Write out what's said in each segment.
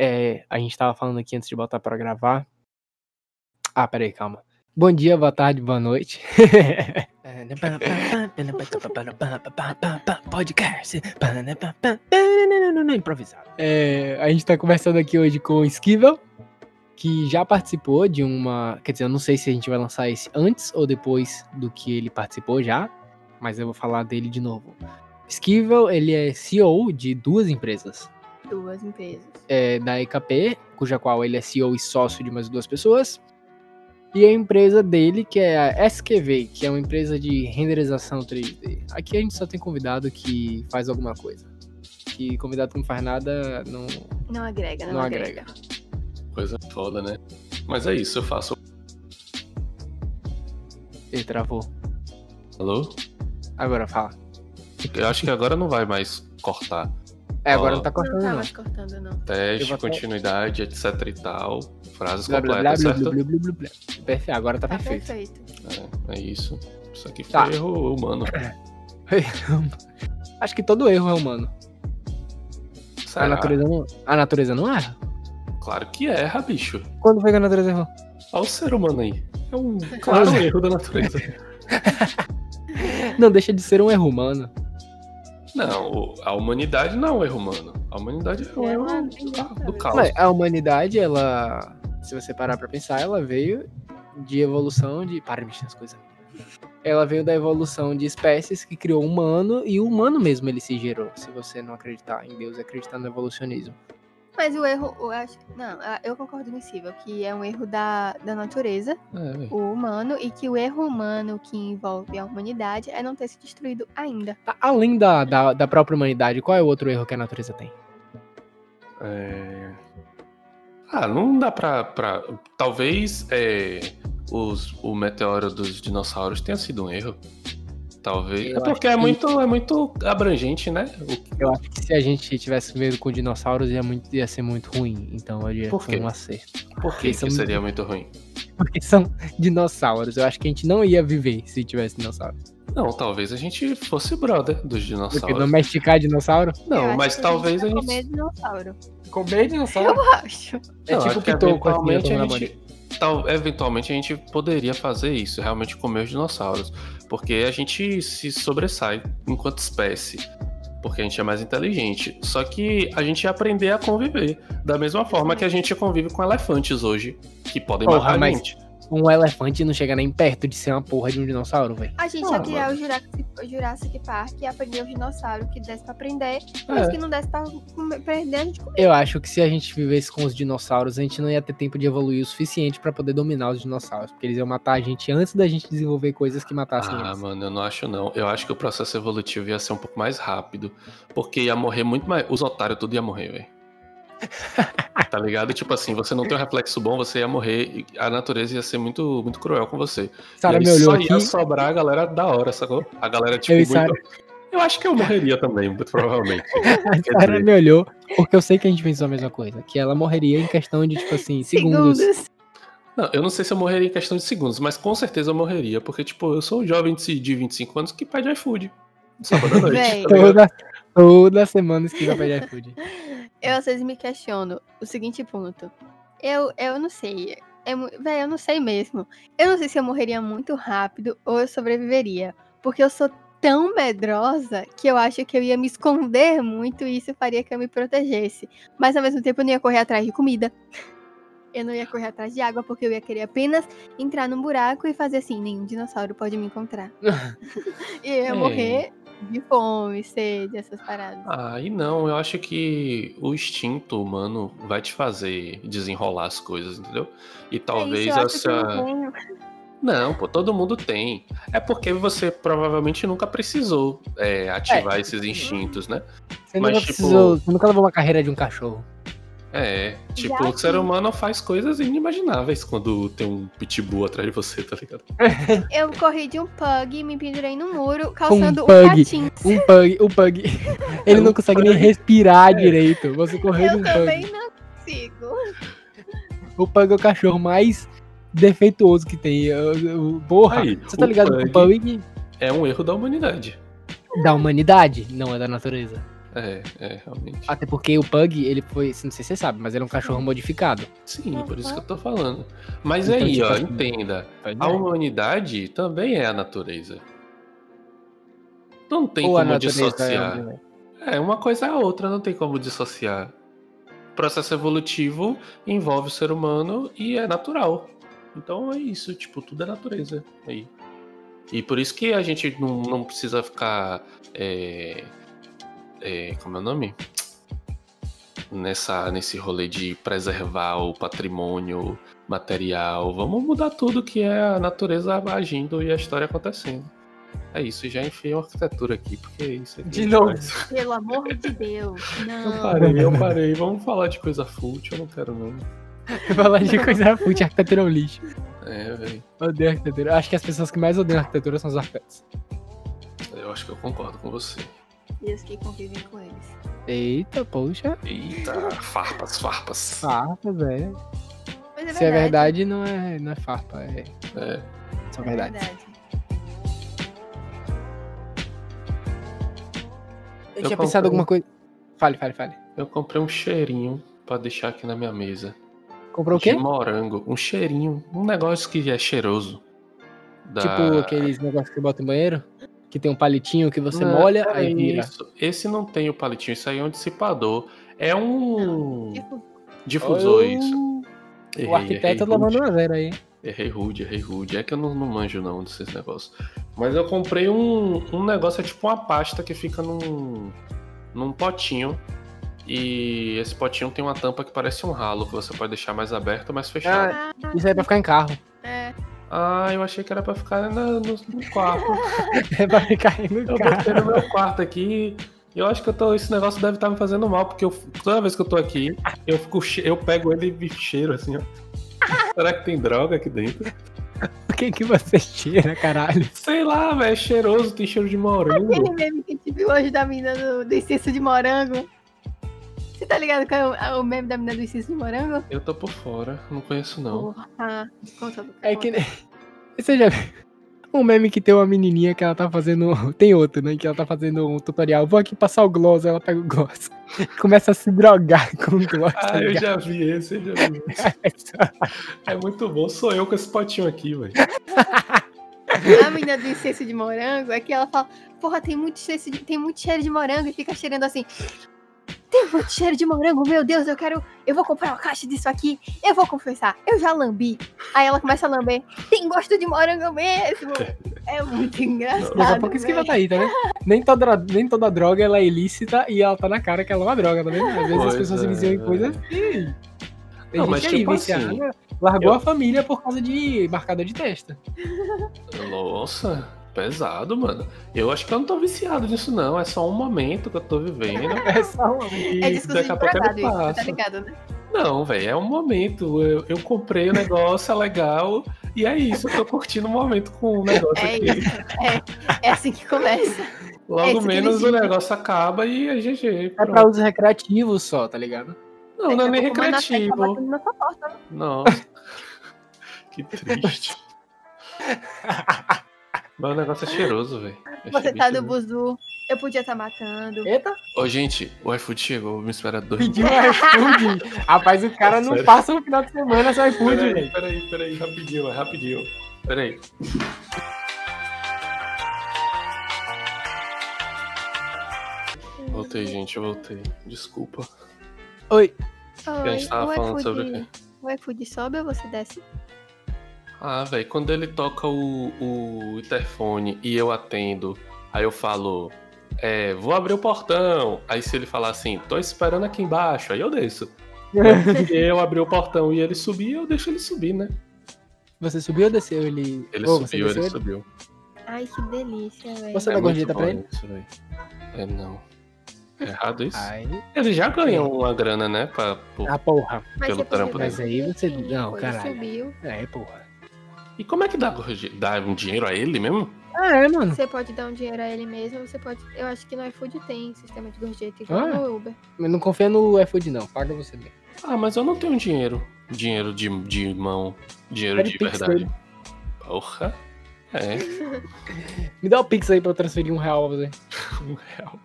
É, a gente tava falando aqui antes de botar pra gravar. Ah, peraí, calma. Bom dia, boa tarde, boa noite. Podcast. Improvisado. É, a gente tá conversando aqui hoje com o Esquivel, que já participou de uma. Quer dizer, eu não sei se a gente vai lançar esse antes ou depois do que ele participou já, mas eu vou falar dele de novo. Esquivel, ele é CEO de duas empresas. Duas empresas. É, da EKP, cuja qual ele é CEO e sócio de mais duas pessoas. E a empresa dele, que é a SQV, que é uma empresa de renderização 3D. Aqui a gente só tem convidado que faz alguma coisa. Que convidado que não faz nada não, Não agrega, não, não agrega. agrega. Coisa foda, né? Mas é isso, eu faço. Ele travou. Alô? Agora fala. Eu acho que agora não vai mais cortar. É, agora Ó. não tá Não cortando, tá não. mais cortando, não. Teste, continuidade, etc e tal. Frases Blá, completas, blá, certo? blá, blá, blá, blá. Perfeito, agora tá, Tá perfeito. perfeito. É, é isso. Isso aqui foi Tá. erro humano. Acho que todo erro é humano. A natureza, não, a natureza não erra. Claro que erra, bicho. Quando foi que a natureza errou? Olha o ser humano aí. É um claro erro da natureza. Não, deixa de ser um erro humano. Não, a humanidade não é um erro humano. A humanidade é um É erro do caos. Mas a humanidade, ela. Se você parar pra pensar, ela veio de evolução de. Para de mexer nas coisas. Ela veio da evolução de espécies que criou o humano e o humano mesmo ele se gerou. Se você não acreditar em Deus e acreditar no evolucionismo. Mas o erro, eu acho. Não, eu concordo com o Silvio, que é um erro da, da natureza, É, velho. o humano, e que o erro humano que envolve a humanidade é não ter se destruído ainda. A- Além da, da, da própria humanidade, qual é o outro erro que a natureza tem? É... Ah, não dá pra. pra... Talvez é, os, o meteoro dos dinossauros tenha sido um erro. Talvez. Eu é porque é, que- muito, é muito abrangente, né? O- Eu acho que se a gente tivesse medo com dinossauros ia, muito, ia ser muito ruim. Então eu diria Por que quê? um acerto. Por que, Isso que é seria muito ruim? Porque são dinossauros. Eu acho que a gente não ia viver se tivesse dinossauros. Não, talvez a gente fosse brother dos Porque dinossauros. domesticar dinossauro? Não, mas que talvez a gente. comer dinossauro. Comer dinossauro? Eu acho. É Não, tipo que pitoco, assim, eventualmente a gente, tal, eventualmente a gente poderia fazer isso, realmente comer os dinossauros, porque a gente se sobressai enquanto espécie, porque a gente é mais inteligente. Só que a gente ia aprender a conviver da mesma forma que a gente convive com elefantes hoje, que podem Porra, matar a gente. Um elefante não chega nem perto de ser uma porra de um dinossauro, velho. A gente Ah, ia criar o Jurassic, o Jurassic Park e aprender os dinossauros que desse pra aprender, É. mas que não desse pra comer- aprender, a gente comia. Eu acho que se a gente vivesse com os dinossauros, a gente não ia ter tempo de evoluir o suficiente pra poder dominar os dinossauros. Porque eles iam matar a gente antes da gente desenvolver coisas que matassem Ah, eles. mano, eu não acho não. Eu acho que o processo evolutivo ia ser um pouco mais rápido, porque ia morrer muito mais. Os otários tudo ia morrer, velho. tá ligado? Tipo assim, você não tem um reflexo bom, você ia morrer e a natureza ia ser muito, muito cruel com você. Sara e me olhou só aqui. ia sobrar a galera da hora, sacou? A galera, tipo, Eu muito... Sara- Eu acho que eu morreria também, muito provavelmente. A Sara dizer- me olhou, porque eu sei que a gente pensou a mesma coisa. Que ela morreria em questão de, tipo assim, segundos. Não, eu não sei se eu morreria em questão de segundos, mas com certeza eu morreria, porque, tipo, eu sou um jovem de de 25 anos que pede iFood. Sábado à noite. Tá? Toda, toda semana esquiva pedir iFood. Eu às vezes me questiono o seguinte ponto. Eu, eu não sei. É, mu- véi, eu não sei mesmo. Eu não sei se eu morreria muito rápido ou eu sobreviveria. Porque eu sou tão medrosa que eu acho que eu ia me esconder muito e isso faria que eu me protegesse. Mas ao mesmo tempo eu não ia correr atrás de comida. Eu não ia correr atrás de água porque eu ia querer apenas entrar num buraco e fazer assim, nenhum dinossauro pode me encontrar. e eu ia É. morrer de fome, sede, essas paradas. Ah, e não, eu acho que o instinto humano vai te fazer desenrolar as coisas, entendeu? E talvez é isso, eu acho que eu essa. não pô, todo mundo tem. É porque você provavelmente nunca precisou é, ativar esses instintos, né? Você Mas, nunca tipo- precisou. Você nunca levou uma carreira de um cachorro. É, tipo, Já o ser que- humano faz coisas inimagináveis quando tem um pitbull atrás de você, tá ligado? Eu corri de um pug, me pendurei no muro, calçando um, pug. patins. Um pug, o pug. Ele não consegue nem respirar direito. Você correu de Eu um também pug. não consigo. O pug é o cachorro mais defeituoso que tem. Eu- eu- Porra, Aí, você tá ligado que o pug- pug É um erro da humanidade. da humanidade, não é da natureza. É, é, realmente. Até porque o Pug, ele foi, não sei se você sabe, mas ele é um cachorro modificado. Sim, por isso que eu tô falando. Mas Então, aí, tipo ó, assim, entenda. A é. humanidade também é a natureza. Não tem Ou como é dissociar. onde- É, uma coisa é a outra, não tem como dissociar. O processo evolutivo envolve o ser humano e é natural. Então é isso, tipo, tudo é natureza aí. E por isso que a gente não, não precisa ficar. é, é, como é o nome? Nessa, nesse rolê de preservar o patrimônio material. Vamos mudar tudo que é a natureza agindo e a história acontecendo. É isso, já enfiei uma arquitetura aqui, porque é isso aqui De é novo. demais. Pelo amor de Deus. Eu Não. parei, eu parei. Vamos falar de coisa fútil, eu não quero não. Falar de coisa fútil, arquitetura é um lixo. É, velho. Odeio arquitetura. Acho que as pessoas que mais odeiam arquitetura são os arquitetos. Eu acho que eu concordo com você. E os que convivem com eles. Eita, poxa. Eita, farpas, farpas. Farpas, é. Mas é Se é verdade, não é, não é farpa, é É. só É verdade. verdade. Eu, Eu tinha comprei. pensado alguma coisa. Fale, fale, fale. Eu comprei um cheirinho pra deixar aqui na minha mesa. Comprou o quê? De morango. Um cheirinho. Um negócio que é cheiroso. Da- Tipo aqueles negócios que você bota no banheiro? Que tem um palitinho que você Não, molha, é aí vira. isso. Esse não tem o palitinho, isso aí é um dissipador. É um Tipo, difusor, isso. Errei, O arquiteto errei levando uma zero aí. Errei rude, errei rude. É que eu não, não manjo não desses negócios. Mas eu comprei um, um negócio, é tipo uma pasta que fica num, num potinho. E esse potinho tem uma tampa que parece um ralo, que você pode deixar mais aberto ou mais fechado. ah, Isso aí é pra ficar em carro. é. Ah, eu achei que era pra ficar na- no, no quarto. É pra ficar aí no Eu carro. botei no meu quarto aqui. e Eu acho que eu tô, esse negócio deve estar me fazendo mal, porque eu- toda vez que eu tô aqui, eu, fico, eu pego ele e cheiro assim, ó. Será que tem droga aqui dentro? Por que, que você tira, caralho? Sei lá, velho, é cheiroso, tem cheiro de morango. Aquele meme que a gente viu hoje da menina do, do incenso de morango. Você tá ligado com o, o meme da menina do incenso de morango? Eu tô por fora, não conheço não. Porra. Conta, Lucas, É que nem. Você já viu? Um meme que tem uma menininha que ela tá fazendo. Tem outro, né? Que ela tá fazendo um tutorial. Vou aqui passar o gloss, ela pega o gloss. Começa a se drogar com o gloss. tá Ah, eu ligado? já vi esse, eu já vi esse. É muito bom, sou eu com esse potinho aqui, velho. A menina do incenso de morango é que ela fala, porra, tem muito, cheiro de, tem muito cheiro de morango e fica cheirando assim. Tem muito cheiro de morango, meu Deus, eu quero. Eu vou comprar uma caixa disso aqui. Eu vou confessar, eu já lambi. Aí ela começa a lamber. Tem gosto de morango mesmo. É muito engraçado. Daqui a pouco esquiva tá aí, tá vendo? Nem toda, nem toda droga ela é ilícita e ela tá na cara que ela é uma droga, tá vendo? Às vezes as Pois pessoas é, se viciam em coisas que. Tem Não, gente mas aí tipo viciada, assim, largou eu- a família por causa de marcador de testa. Nossa, pesado, mano. Eu acho que eu não tô viciado nisso, não. É só um momento que eu tô vivendo. É só uma... E É discurso daqui de a pouco isso, tá passa. ligado, né? Não, velho, é um momento. Eu, eu comprei o negócio, é legal. E é isso, eu tô curtindo o momento com o negócio É aqui. isso. É, é assim que começa. É Logo que menos o negócio acaba e a GG. É pra usos recreativos só, tá ligado? Não, não é nem recreativo. na porta. Nossa. que triste. Mas o negócio é cheiroso, velho. É Você tá no buzu. Eu podia estar matando. Eita, Ô, gente, o iFood chegou. Me espera dois pediu um iFood. Rapaz, o cara não Sério? passa um final de semana sem iFood, Peraí, velho. peraí, peraí, rapidinho, rapidinho. Peraí. Voltei, gente, eu voltei. Desculpa. Oi. a gente tava o falando iFood- sobre o quê? O iFood sobe ou você desce? Ah, velho, quando ele toca o, o interfone e eu atendo, aí eu falo, é, vou abrir o portão. Aí se ele falar assim, tô esperando aqui embaixo, aí eu desço. Se eu abrir o portão e ele subir, eu deixo ele subir, né? Você subiu ou desceu ele? Ele você subiu, ele desceu subiu. Ai, que delícia, velho. Você- dá muito gorjeta pra ele? Isso, é, não. É errado isso? Ai, Ele já ganhou uma grana, né? Pra, por- ah, porra. Mas pelo trampo dar Mas aí você- não, ele caralho. subiu. É, porra. E como é que dá, dá um dinheiro a ele mesmo? Ah, é, mano. Você pode dar um dinheiro a ele mesmo, você pode. Eu acho que no iFood tem sistema de gorjeta igual Ah, é? no Uber. Mas não confia no iFood, não. Paga você mesmo. Ah, mas eu não tenho dinheiro. Dinheiro de, de mão. Dinheiro Pede de Pix verdade. dele. Porra. É, Me dá o Pix aí pra eu transferir um real pra você. um real.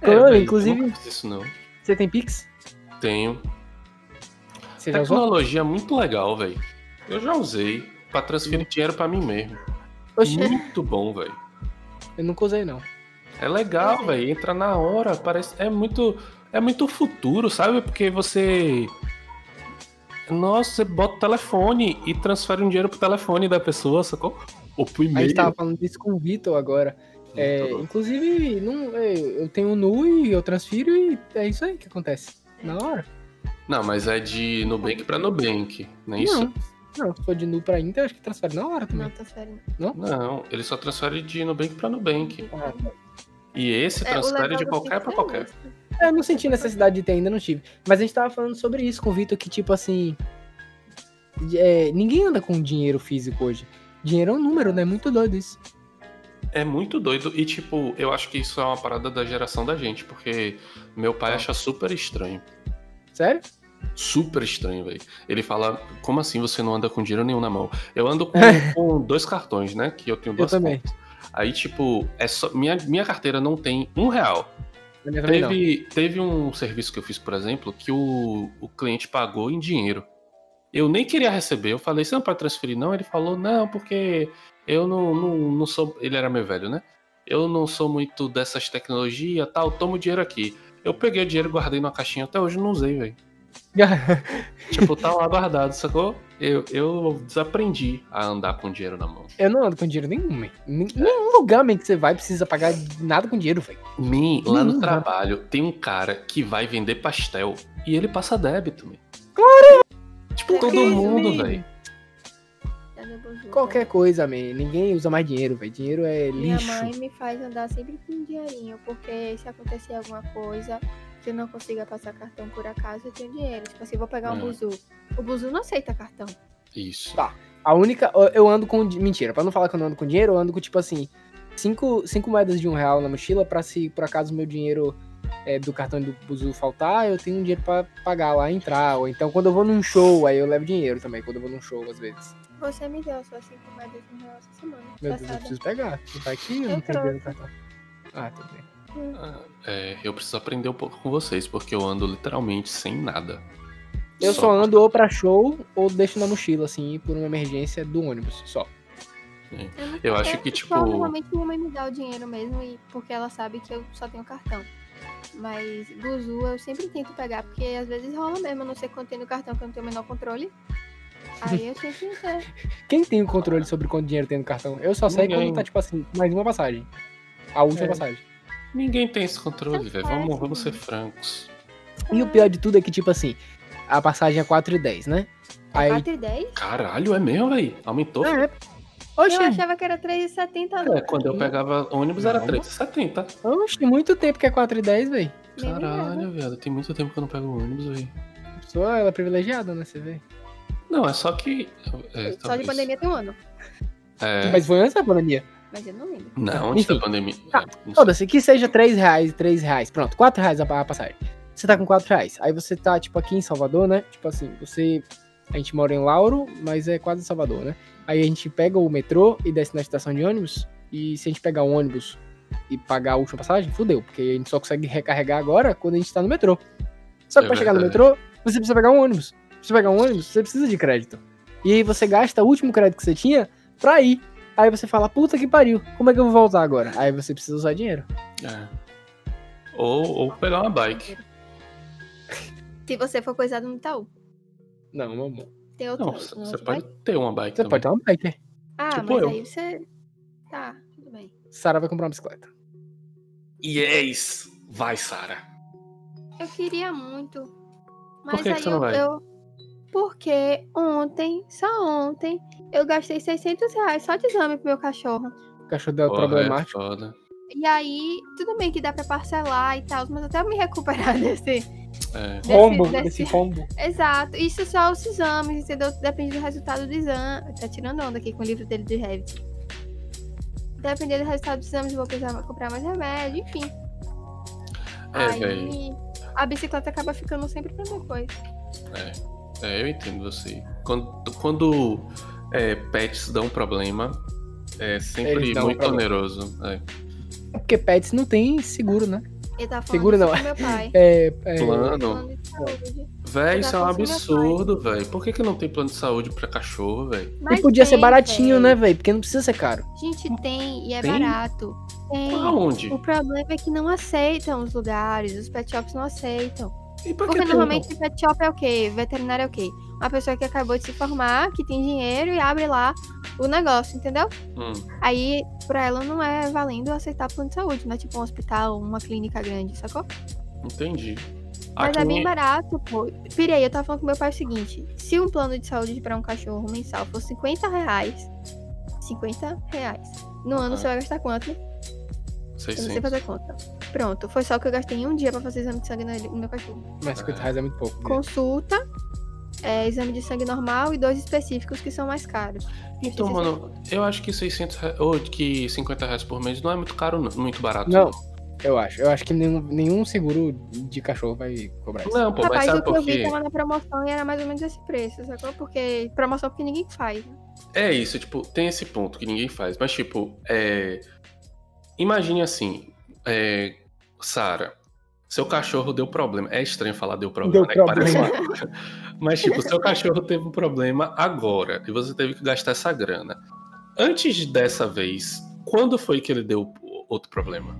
Claro, velho, inclusive- eu nunca fiz isso não. Você tem Pix? Tenho. Você já usou? Tecnologia muito legal, velho. Eu já usei pra transferir dinheiro pra mim mesmo. Oxi, Muito bom, velho. eu nunca usei, não. É legal, velho. Entra na hora, parece é muito é muito futuro, sabe? Porque você Nossa, você bota o telefone e transfere um dinheiro pro telefone da pessoa, sacou? Ou pro A e-mail. gente tava falando disso com o Vitor agora. É, inclusive, não, é, eu tenho um nu e eu transfiro e é isso aí que acontece. Na hora. Não, mas é de Nubank pra Nubank, não é isso? Não, não, se for de nu pra Inter, acho que transfere na hora também. Não, transfere. Não, ele só transfere de Nubank pra Nubank. Ah, tá. E esse É, transfere de qualquer pra é qualquer. isso. Eu não senti necessidade de ter ainda, não tive. Mas a gente tava falando sobre isso com o Vitor, que tipo assim. é, ninguém anda com dinheiro físico hoje. Dinheiro é um número, né? Muito doido isso. É muito doido e, tipo, eu acho que isso é uma parada da geração da gente, porque meu pai Ah. acha super estranho. Sério? Super estranho, velho. Ele fala, como assim você não anda com dinheiro nenhum na mão? Eu ando com, com dois cartões, né? Que eu tenho Eu duas também. contas. Aí, tipo, é só, minha, minha carteira não tem um real. Teve, teve um serviço que eu fiz, por exemplo, que o, o cliente pagou em dinheiro. Eu nem queria receber. Eu falei, você não pode transferir, não? Ele falou, não, porque eu não, não, não sou. Ele era meu velho, né? Eu não sou muito dessas tecnologias tal, tomo dinheiro aqui. Eu peguei o dinheiro, guardei numa caixinha, até hoje não usei, velho. Tipo, tá lá guardado, sacou? Eu, eu desaprendi a andar com dinheiro na mão. eu não ando com dinheiro nenhum, man. Nen- Nenhum lugar, man, que você vai precisa pagar nada com dinheiro, velho. Me, lá no trabalho, tem um cara que vai vender pastel e ele passa débito, man. Claro! Tipo, todo Isso, mundo, velho. Bonjour? Qualquer coisa, man. Ninguém usa mais dinheiro, velho. Dinheiro é Minha lixo. mãe me faz andar sempre com um dinheirinho, porque se acontecer alguma coisa que eu não consiga passar cartão por acaso, eu tenho dinheiro. Tipo assim, vou pegar um É. buzu. O buzu não aceita cartão. Isso. Tá. A única. eu- ando com. Mentira, pra não falar que eu não ando com dinheiro, eu ando com, tipo assim, cinco, cinco moedas de um real na mochila pra se por acaso o meu dinheiro é, do cartão do Buzu faltar, eu tenho um dinheiro pra pagar lá, entrar. Ou então quando eu vou num show, aí eu levo dinheiro também, quando eu vou num show, às vezes. Você me deu só 5 moedas de um real essa semana. Meu Deus, eu passada. preciso pegar. Vai que eu Eu não tenho dinheiro no trouxe. cartão. Ah, tudo bem. Ah, É, eu preciso aprender um pouco com vocês, porque eu ando literalmente sem nada. Eu só ando ou pra show ou deixo na mochila, assim, por uma emergência do ônibus, só. Eu acho é, que, só tipo- Normalmente minha mãe me dá o dinheiro mesmo, e, porque ela sabe que eu só tenho cartão. Mas buzu eu sempre tento pegar, porque às vezes rola mesmo, eu não sei quanto tem no cartão, que eu não tenho o menor controle. Aí eu sempre. É, Quem tem o controle sobre quanto dinheiro tem no cartão? Eu só sei Ninguém. quando tá, tipo assim, mais uma passagem. A última É. passagem. Ninguém tem esse controle, velho. Vamos, vamos ser francos. E o pior de tudo é que, tipo assim, a passagem é 4,10, né? Aí. 4 e 10? Caralho, é mesmo, velho? Aumentou. É. Oxe, Eu achava que era 3,70. É, quando eu pegava ônibus era 3,70. oxe, tem muito tempo que é 4,10, velho. Nem lembrava. Caralho, velho. Tem muito tempo que eu não pego ônibus, velho. A pessoa, ela é privilegiada, né? Você vê. Não, é só que. É, Só de talvez. pandemia tem um ano. É, Mas foi antes da pandemia. Mas eu não lembro. Não, antes Enfim. da pandemia. Tá, É. Foda-se, que seja 3 reais, 3 reais. Pronto, 4 reais a a passagem. Você tá com 4 reais. Aí você tá, tipo, aqui em Salvador, né? Tipo assim, você. A gente mora em Lauro, mas é quase Salvador, né? Aí a gente pega o metrô e desce na estação de ônibus. E se a gente pegar um ônibus e pagar a última passagem, fudeu. Porque a gente só consegue recarregar agora quando a gente tá no metrô. Só que É pra chegar no metrô, você precisa pegar um ônibus. Pra você pegar um ônibus, você precisa de crédito. E aí você gasta o último crédito que você tinha pra ir. Aí você fala, puta que pariu, como é que eu vou voltar agora? Aí você precisa usar dinheiro. É. Ou, ou pegar uma bike. Se você for coisado no Itaú. Não, meu amor. Tem outro. Não, um você outro pode bike? ter uma bike Você também. pode ter uma bike. Ah, tipo mas eu. aí você. Tá, tudo bem. Sara vai comprar uma bicicleta. Yes! Vai, Sara. Eu queria muito. Mas que que aí você não eu, vai? eu- Porque ontem, só ontem, eu gastei 600 reais só de exame pro meu cachorro. O cachorro dela é Porra, é problemático. foda. E aí, tudo bem que dá pra parcelar e tal, mas até eu me recuperar desse. É. desse- Rombo, desse- esse rombo. Exato. Isso só os exames, entendeu? Depende do resultado do exame. Tá tirando onda aqui com o livro dele de Revit. Dependendo do resultado dos exames, eu vou precisar comprar mais remédio, enfim. É, aí velho. a bicicleta acaba ficando sempre pra depois. É, eu entendo você. Quando, quando é, pets dão problema, é sempre muito problema. oneroso. É. É Porque pets não tem seguro, né? Ele tá falando Seguro não. meu pai. É, é, Plano. Saúde. Véi, isso é um absurdo, velho. Por que, que não tem plano de saúde pra cachorro, velho? e Mas podia ser tem, baratinho, véi. né, velho? Porque não precisa ser caro. Gente, tem e é Tem? barato. Tem. Aonde? O problema é que não aceitam os lugares, os pet shops não aceitam. Porque normalmente pet shop é o quê? Veterinário é o quê? Uma pessoa que acabou de se formar, que tem dinheiro e abre lá o negócio, entendeu? Hum, Aí, pra ela não é valendo aceitar plano de saúde, não é tipo um hospital, uma clínica grande, sacou? entendi. Mas Aqui, é bem barato, pô. Pirei, eu tava falando com meu pai o seguinte: se um plano de saúde pra um cachorro mensal for 50 reais, 50 reais. No ano você vai gastar quanto? Eu não sei 600. fazer conta. Pronto, foi só o que eu gastei em um dia pra fazer exame de sangue no meu cachorro. Mas 50 reais é muito pouco. mesmo. Consulta, é, exame de sangue normal e dois específicos que são mais caros. Então, mano, eu acho que 600 reais, ou que 50 reais por mês não é muito caro, não, muito barato. Não, eu acho. Eu acho que nenhum, nenhum seguro de cachorro vai cobrar isso. Não, pô, mas Rapaz, sabe o que eu por vi tava na promoção e era mais ou menos esse preço, sacou? Porque promoção porque ninguém faz. né? É isso, tipo, tem esse ponto que ninguém faz. Mas, tipo, é... imagine assim, é... Sara, seu cachorro deu problema. É estranho falar deu problema, Deu né? Parece problema. uma coisa. Mas, tipo, seu cachorro teve um problema agora e você teve que gastar essa grana. Antes dessa vez, quando foi que ele deu outro problema?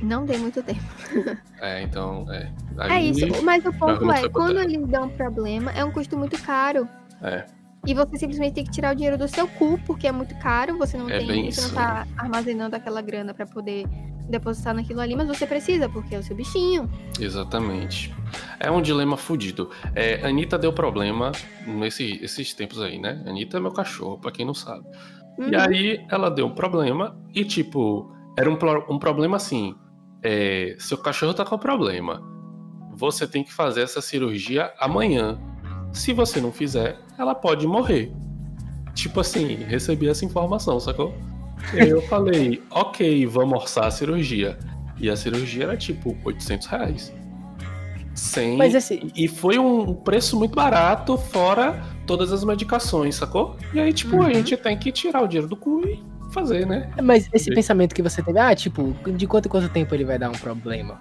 Não tem muito tempo. É, então, é. É isso, mas o ponto é, quando eles dão problema, é um custo muito caro. É. E você simplesmente tem que tirar o dinheiro do seu cu, porque é muito caro, você não É tem, você isso, não tá armazenando aquela grana pra poder depositar naquilo ali, mas você precisa, porque é o seu bichinho. Exatamente. É um dilema fudido. É, Anitta deu problema nesse, esses tempos aí, né? Anitta é meu cachorro, pra quem não sabe. E Uhum. aí ela deu um problema e, tipo, era um, um problema assim. É, seu cachorro tá com problema. Você tem que fazer essa cirurgia amanhã. Se você não fizer, ela pode morrer. Tipo assim, recebi essa informação, sacou? E eu falei, ok, vamos orçar a cirurgia. E a cirurgia era tipo 800 reais. Sem... Mas esse. E foi um preço muito barato, fora todas as medicações, sacou? E aí, tipo, Uhum. a gente tem que tirar o dinheiro do cu e fazer, né? Mas esse Sim. pensamento que você teve, ah, tipo, de quanto em quanto tempo ele vai dar um problema?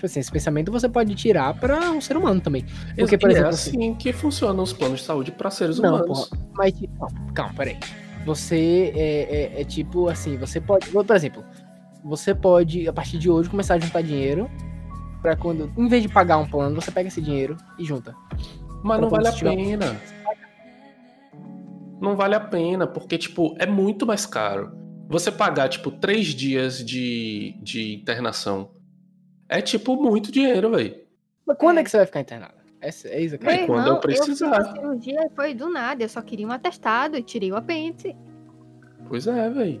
Tipo assim, esse pensamento você pode tirar pra um ser humano também. Porque, por E exemplo, é assim que funcionam os planos de saúde para seres Não, humanos. porra. Mas, tipo, não, calma, peraí. Você é, é- é tipo assim, você pode. Por exemplo, você pode, a partir de hoje, começar a juntar dinheiro. Pra quando. Em vez de pagar um plano, você pega esse dinheiro e junta. Mas não vale a pena. Não vale a pena, porque, tipo, é muito mais caro. Você pagar, tipo, três dias de, de internação é, tipo, muito dinheiro, velho. Mas quando é, É. que você vai ficar internado? É, é isso, Aí, cara. Meu quando eu irmão, precisar. fiz a cirurgia foi do nada, eu só queria um atestado e tirei o apêndice. Pois é, velho.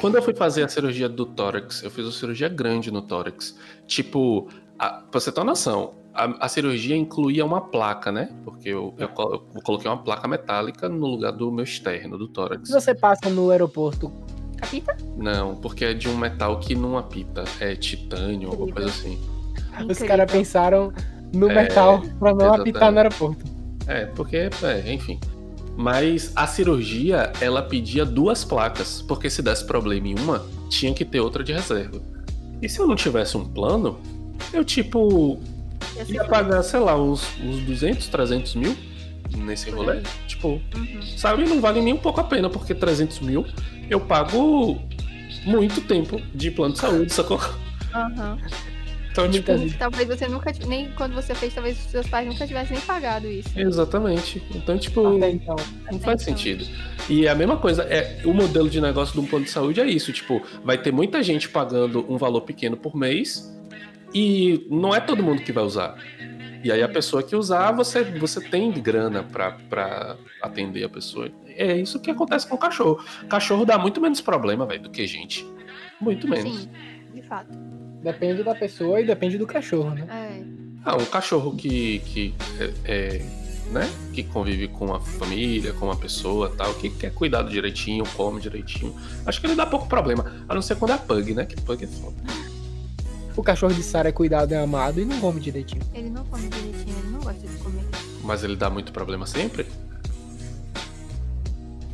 Quando eu fui fazer a cirurgia do tórax, eu fiz uma cirurgia grande no tórax. Tipo, a, pra você ter uma noção, a, a cirurgia incluía uma placa, né? Porque eu, eu, eu coloquei uma placa metálica no lugar do meu externo, do tórax. Se você passa no aeroporto. Capita? Não, porque é de um metal que não apita. É titânio, alguma coisa assim. Os Incrível. caras pensaram no É, metal pra não exatamente. apitar no aeroporto. É, porque, é, enfim. Mas a cirurgia, ela pedia duas placas, porque se desse problema em uma, tinha que ter outra de reserva. E se eu não tivesse um plano, eu, tipo, ia pagar, sei lá, uns, uns 200, 300 mil nesse rolê. Tipo, Uhum. sabe, não vale nem um pouco a pena, porque 300 mil eu pago muito tempo de plano de saúde, sacou? Aham. Então, tipo. Talvez você nunca, nem quando você fez, talvez os seus pais nunca tivessem nem pagado isso. exatamente. Então, tipo, Até então. Não faz Então. sentido. E a mesma coisa, é o modelo de negócio de um plano de saúde é isso, tipo, vai ter muita gente pagando um valor pequeno por mês e não é todo mundo que vai usar. E aí a pessoa que usar, você, você tem grana pra, pra atender a pessoa. É isso que acontece com o cachorro. Cachorro dá muito menos problema, velho, do que gente. Muito menos. Sim, de fato. Depende da pessoa e depende do cachorro, né? É. Ah, um cachorro que, que é, é, né, que convive com a família, com uma pessoa tal, que quer cuidar direitinho, come direitinho, acho que ele dá pouco problema. A não ser quando é pug, né? Que pug é foda. O cachorro de Sara é cuidado e amado e não come direitinho. Ele não come direitinho, ele não gosta de comer. Mas ele dá muito problema sempre?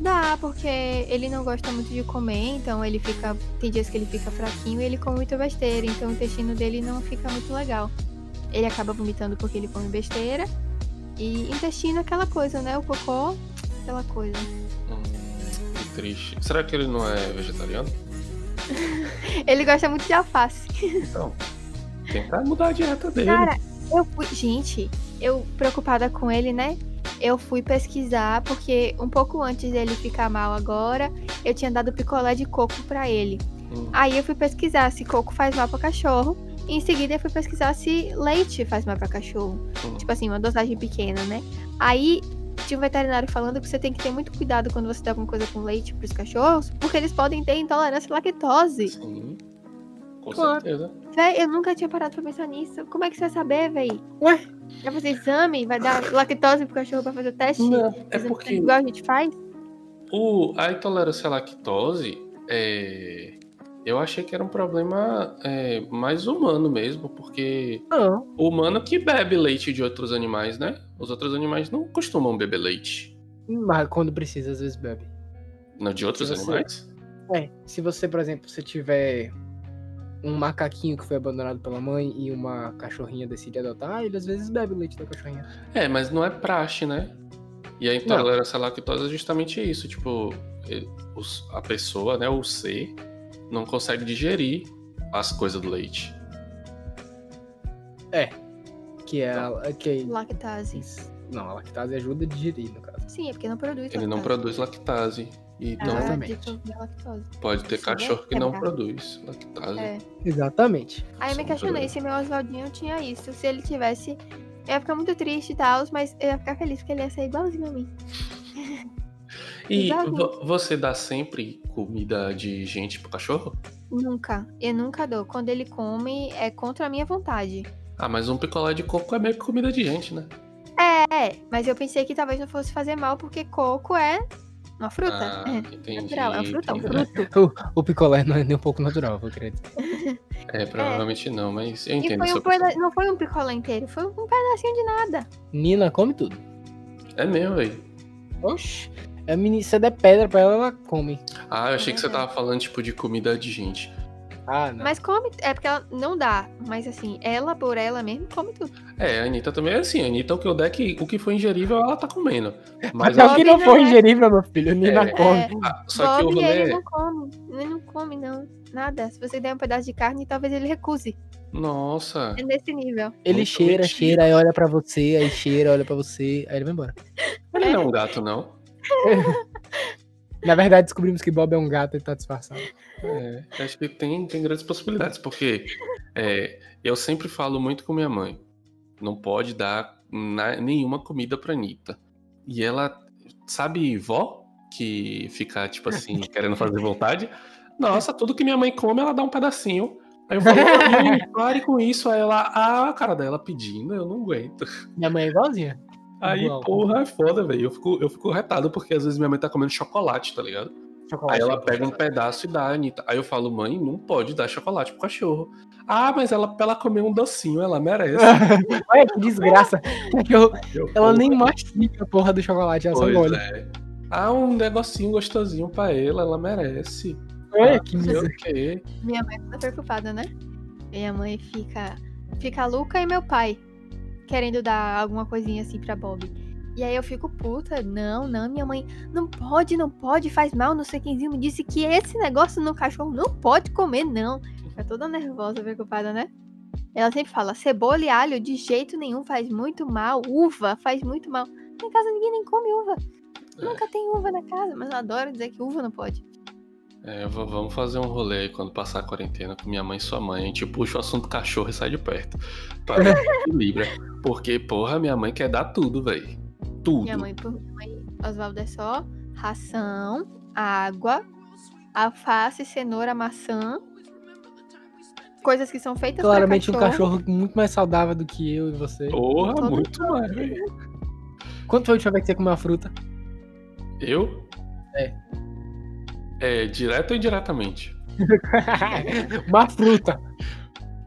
Dá, porque ele não gosta muito de comer, então ele fica. Tem dias que ele fica fraquinho e ele come muita besteira, então o intestino dele não fica muito legal. Ele acaba vomitando porque ele come besteira. E intestino é aquela coisa, né? O cocô, aquela coisa. Hum, que triste. Será que ele não é vegetariano? Ele gosta muito de alface. Então, tentar mudar a dieta dele. Cara, eu fui. Gente, eu preocupada com ele, né? Eu fui pesquisar, porque um pouco antes dele ficar mal agora, eu tinha dado picolé de coco pra ele. Hum, Aí eu fui pesquisar se coco faz mal pra cachorro. E em seguida eu fui pesquisar se leite faz mal pra cachorro. hum. Tipo assim, uma dosagem pequena, né? Aí tinha um veterinário falando que você tem que ter muito cuidado quando você dá alguma coisa com leite pros cachorros, porque eles podem ter intolerância à lactose. Sim. Com Claro. certeza. Véi, eu nunca tinha parado pra pensar nisso. Como é que você vai saber, véi? Ué? Vai fazer exame? Vai dar lactose pro cachorro pra fazer o teste? Não, é porque Igual a gente faz? o, a intolerância à lactose, é, eu achei que era um problema é, mais humano mesmo, porque Não. o humano que bebe leite de outros animais, né? Os outros animais não costumam beber leite. Mas quando precisa, às vezes bebe. Não, de outros você- animais? É, se você, por exemplo, se tiver um macaquinho que foi abandonado pela mãe e uma cachorrinha decide adotar, ele às vezes bebe o leite da cachorrinha. É, mas não é praxe, né? E a intolerância à lactose é justamente isso, tipo, a pessoa, né, o ser, não consegue digerir as coisas do leite. Que é a. Que Lactase. não, a lactase ajuda a digerir, no caso. Sim, é porque não produz Ele não lactase. produz lactase. E Ah, não Exatamente. lactose. pode ter isso é cachorro que não verdade. produz lactase. É. Exatamente. Aí eu me questionei se meu Oswaldinho tinha isso. Se ele tivesse, eu ia ficar muito triste e tal, mas eu ia ficar feliz porque ele ia ser igualzinho a mim. E você dá sempre comida de gente pro cachorro? Nunca. Eu nunca dou. Quando ele come, é contra a minha vontade. Ah, mas um picolé de coco é meio que comida de gente, né? É, mas eu pensei que talvez não fosse fazer mal, porque coco é uma fruta. Ah, é. entendi. Natural, é uma fruta, é um entendi. fruto. O, o picolé não é nem um pouco natural, vou dizer. É, provavelmente não, mas eu E entendo. foi um peda- não foi um picolé inteiro, foi um pedacinho de nada. Nina come tudo. É mesmo, velho. Oxi. A meni, se der pedra pra ela, ela come. Ah, eu achei que você tava falando, tipo, de comida de gente. Ah, não. Mas come, é porque ela não dá. Mas assim, ela por ela mesmo come tudo. É, a Anitta também é assim. A Anitta, o que eu der, que, o que for ingerível, ela tá comendo. Mas Até o ela- que não Bob for é- ingerível, meu filho, Nina É. come. É, Ah, só que o Bob, rolê ele é... não come. Ele não come, não. Nada. Se você der um pedaço de carne, talvez ele recuse. Nossa. É nesse nível. Ele Muito cheira, mentira. cheira, aí olha pra você, aí cheira, olha pra você, aí ele vai embora. Ele não é um gato, não. Na verdade, descobrimos que Bob é um gato e tá disfarçado. É, acho que tem, tem grandes possibilidades, porque é, eu sempre falo muito com minha mãe. Não pode dar na- nenhuma comida pra Anitta. E ela, sabe, vó? Que fica, tipo assim, querendo fazer vontade. Nossa, tudo que minha mãe come, ela dá um pedacinho. Aí eu falo, pare com isso. Aí ela, ah, a cara dela pedindo, eu não aguento. Minha mãe é igualzinha. Aí, Igual. porra, é foda, velho. Eu fico, eu fico retado, porque às vezes minha mãe tá comendo chocolate, tá ligado? Chocolate. Aí ela pega um pedaço e dá a Anitta. Aí eu falo, mãe, não pode dar chocolate pro cachorro. Ah, mas ela, pra ela comer um docinho, ela merece. Olha que desgraça. Eu- Eu, ela porra, nem mastica a porra do chocolate, ela só pois engole. é. Ah, um negocinho gostosinho pra ela, ela merece. Olha Ah, que não sei miséria. o quê. Minha mãe fica preocupada, né? Minha mãe fica. Fica louca e meu pai querendo dar alguma coisinha assim pra Bob. E aí eu fico puta, não, não, minha mãe, não pode, não pode, faz mal, não sei quemzinho me disse que esse negócio no cachorro não pode comer, não. Fica toda nervosa, preocupada, né? Ela sempre fala, cebola e alho de jeito nenhum faz muito mal, uva faz muito mal. Na em casa ninguém nem come uva. É. Nunca tem uva na casa, mas eu adoro dizer que uva não pode. É, vamos fazer um rolê aí quando passar a quarentena com minha mãe e sua mãe. A gente puxa o assunto cachorro e sai de perto. Pra ver se equilibra. Porque, porra, minha mãe quer dar tudo, velho. Tudo. Minha mãe, por minha mãe, Oswaldo é só ração, água, alface, cenoura, maçã. Coisas que são feitas Claramente um pra cachorro. cachorro muito mais saudável do que eu e você. Porra, Todo muito mais, velho. Quanto foi a última vez que você comeu uma fruta? Eu? É. É, direto ou indiretamente? uma fruta.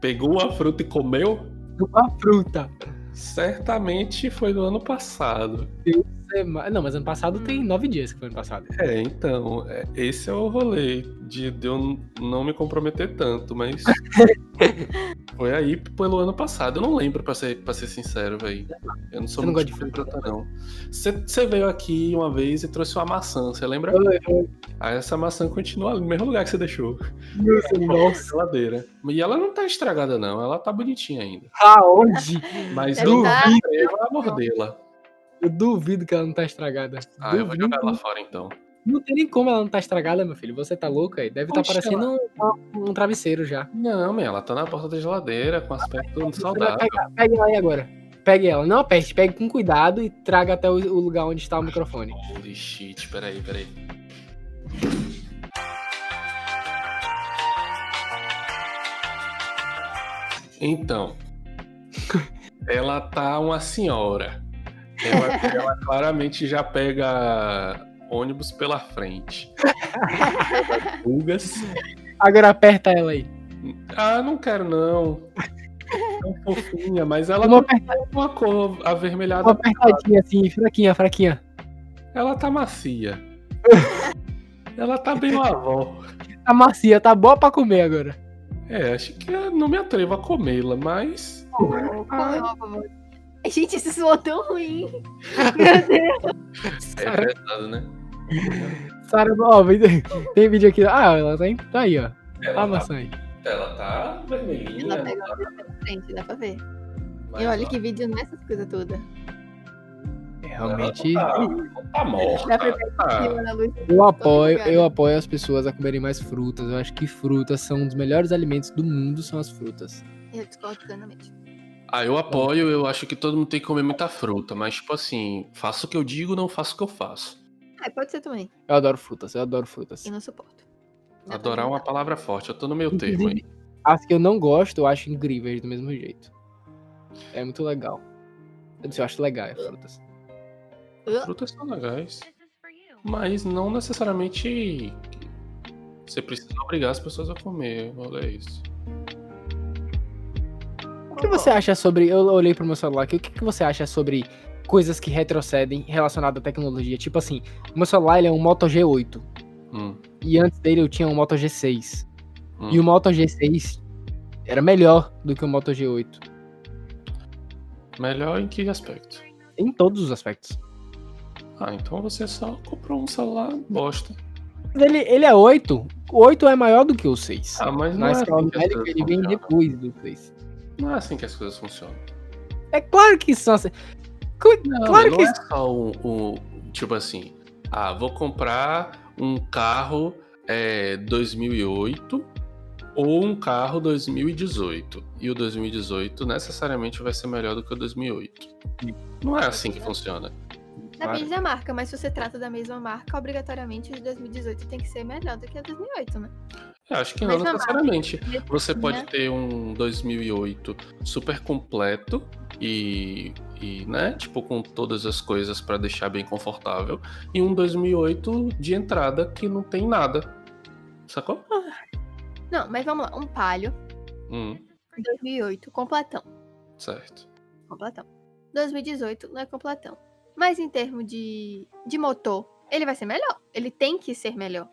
Pegou uma fruta e comeu? Uma fruta. Certamente foi no ano passado. ser Não, mas ano passado tem nove dias que foi ano passado. É, então, é, esse é o rolê de, de eu não me comprometer tanto, mas foi aí pelo ano passado. Eu não lembro, pra ser, pra ser sincero, velho. Eu não sou Você não muito gosta de fruta, não. Você veio aqui uma vez e trouxe uma maçã, você lembra? Aí essa maçã continua ali no mesmo lugar que você deixou. Na Nossa, geladeira. E ela não tá estragada, não. Ela tá bonitinha ainda. aonde? Mas eu tá. a mordê-la. Eu duvido que ela não tá estragada. Ah, eu vou Duvido. jogar ela fora então. Não tem nem como ela não tá estragada, meu filho. Você tá louco aí? Deve estar Poxa, parecendo um, um travesseiro já. Não, minha, ela tá na porta da geladeira com aspecto vai saudável. pegar- Pegue ela aí agora. Pegue ela. Não aperte, pegue com cuidado e traga até o, o lugar onde está o microfone. Holy shit, peraí, peraí. Então, ela tá uma senhora. Ela, ela claramente já pega ônibus pela frente. Pulgas. Agora aperta ela aí. Ah, não quero não. Tão fofinha, mas ela Uma, tá uma cor avermelhada. uma apertadinha assim, fraquinha, fraquinha. Ela tá macia. ela tá bem lavó. Tá macia, tá boa pra comer agora. É, acho que eu não me atrevo a comê-la, mas. Gente, isso soou tão ruim. Meu Deus. É pesado, né? Sara, ó, tem vídeo aqui. Ah, ela tá, tá aí, ó. Ela A tá, maçã aí. ela tá vermelhinha. Ela pega a frente, dá pra ver. mas E olha ela que vídeo nessas coisas todas. Realmente, Tá, tá morta. Tá. Eu apoio, eu apoio as pessoas a comerem mais frutas. Eu acho que frutas são um dos melhores alimentos do mundo, são as frutas. Eu discordo plenamente. Ah, eu apoio, eu acho que todo mundo tem que comer muita fruta, mas, tipo assim, faço o que eu digo, não faço o que eu faço. Ah, pode ser também. Eu adoro frutas, eu adoro frutas. Eu não suporto. Pra Adorar é uma palavra forte, eu tô no meu termo aí. As que eu não gosto, eu acho incríveis do mesmo jeito. É muito legal. Eu disse, eu acho legal as frutas. Frutas são legais, mas não necessariamente você precisa obrigar as pessoas a comer, olha isso. O que você acha sobre. Eu olhei pro meu celular aqui, o que, que você acha sobre coisas que retrocedem relacionadas à tecnologia? Tipo assim, o meu celular ele é um Moto G8. Hum, E antes dele eu tinha um Moto G6. hum. E o Moto G6 era melhor do que o Moto G8. Melhor em que aspecto? Em todos os aspectos. Ah, então você só comprou um celular bosta. Ele, ele é 8. O 8 é maior do que o 6. Ah, mas não Na é escala assim que as numérica ele vem depois do 6. Não é assim que as coisas funcionam. É claro que são assim. Não, claro não que é só um, um- Tipo assim, ah, vou comprar um carro é, 2008 ou um carro 2018. E o 2018 necessariamente vai ser melhor do que o 2008. Não é assim que funciona. Depende da marca, mas se você trata da mesma marca, obrigatoriamente o de 2018 tem que ser melhor do que o 2008, né? Eu acho que não Mesma necessariamente. Você Né? pode ter um 2008 super completo e, e, né, tipo, com todas as coisas pra deixar bem confortável, e um 2008 de entrada que não tem nada. Sacou? Não, mas vamos lá. Um Palio, Hum, 2008, completão. certo. Completão. 2018 não é completão. Mas em termos de, de motor, ele vai ser melhor. Ele tem que ser melhor.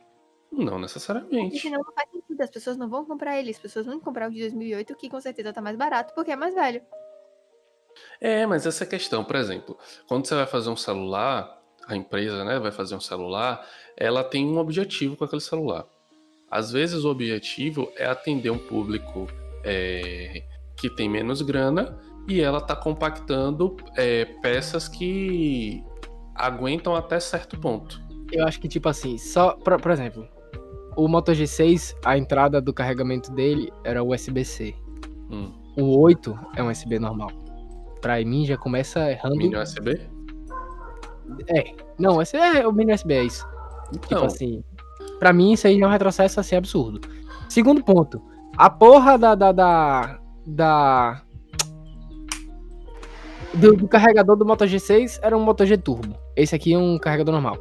Não E necessariamente. senão não faz sentido. As pessoas não vão comprar ele. As pessoas vão comprar o de 2008, que com certeza tá mais barato, porque é mais velho. É, mas essa é a questão, por exemplo, quando você vai fazer um celular, a empresa, né, vai fazer um celular, ela tem um objetivo com aquele celular. Às vezes o objetivo é atender um público é, que tem menos grana e ela tá compactando é, peças que aguentam até certo ponto. Eu acho que, tipo assim, só. Por, por exemplo, o Moto G6, a entrada do carregamento dele era USB-C. Hum. O 8 é um USB normal. Pra mim já começa errando. Mini USB? É. Não, esse é o mini USB, é isso. Tipo Então, assim. Pra mim, isso aí é um retrocesso assim absurdo. Segundo ponto. A porra da. da. da. da- do, do carregador do Moto G6 era um Moto G Turbo. Esse aqui é um carregador normal.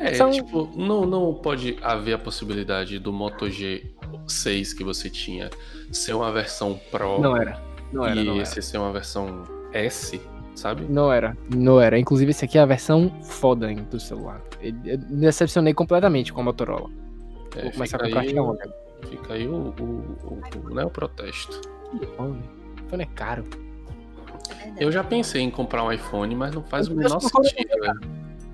É, São- tipo, não, não pode haver a possibilidade do Moto G6 que você tinha ser uma versão Pro Não era. Não era, e não era. esse ser uma versão S. sabe? Não era, não era. Inclusive, esse aqui é a versão foda hein, do celular. Eu decepcionei completamente com a Motorola. É, Vou começar a comprar aí, Xiaomi. fica aí o, o, o, o, né, o protesto. iPhone. iPhone é caro. Eu já pensei em comprar um iPhone, mas não faz o menor sentido, velho.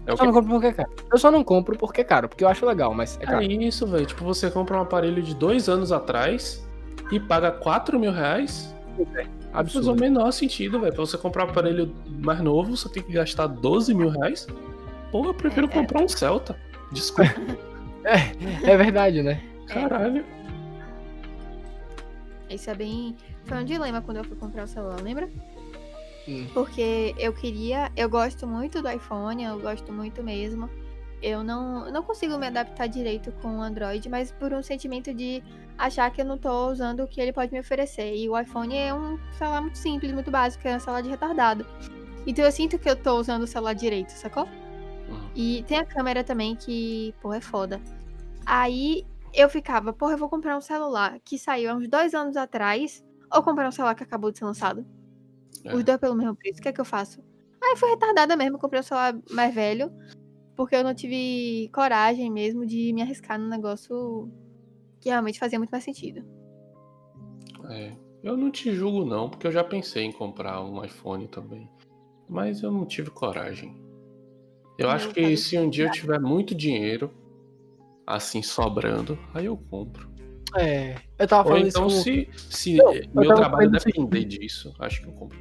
É Eu só não compro porque é caro. Eu só não compro porque é caro, porque eu acho legal, mas é é caro. isso, velho. Tipo, você compra um aparelho de dois anos atrás e paga 4 mil reais. Não faz o Absurdo. menor sentido, velho. Pra você comprar um aparelho mais novo, você tem que gastar 12 mil reais. Pô, eu prefiro É, é. comprar um Celta. Desculpa, É verdade, né? caralho. Isso é bem. Foi um dilema quando eu fui comprar o celular, lembra? Hum. Porque eu queria. Eu gosto muito do iPhone, eu gosto muito mesmo. Eu não, não consigo me adaptar direito com o Android, mas por um sentimento de achar que eu não tô usando o que ele pode me oferecer. E o iPhone é um celular muito simples, muito básico, é um celular de retardado. Então eu sinto que eu tô usando o celular direito, sacou? Hum. E tem a câmera também que, pô, é foda. Aí eu ficava, porra, eu vou comprar um celular que saiu há uns dois anos atrás, ou comprar um celular que acabou de ser lançado. É. Os dois pelo mesmo preço, o que é que eu faço? Aí fui retardada mesmo, comprei um celular mais velho, porque eu não tive coragem mesmo de me arriscar num negócio que realmente fazia muito mais sentido. É, eu não te julgo não, porque eu já pensei em comprar um iPhone também. Mas eu não tive coragem. Eu Eu acho que se um dia eu tiver muito dinheiro, assim, sobrando, aí eu compro. É. Eu tava Ou falando então, isso com... se, se Não, eu meu trabalho depender disso, acho que eu compro.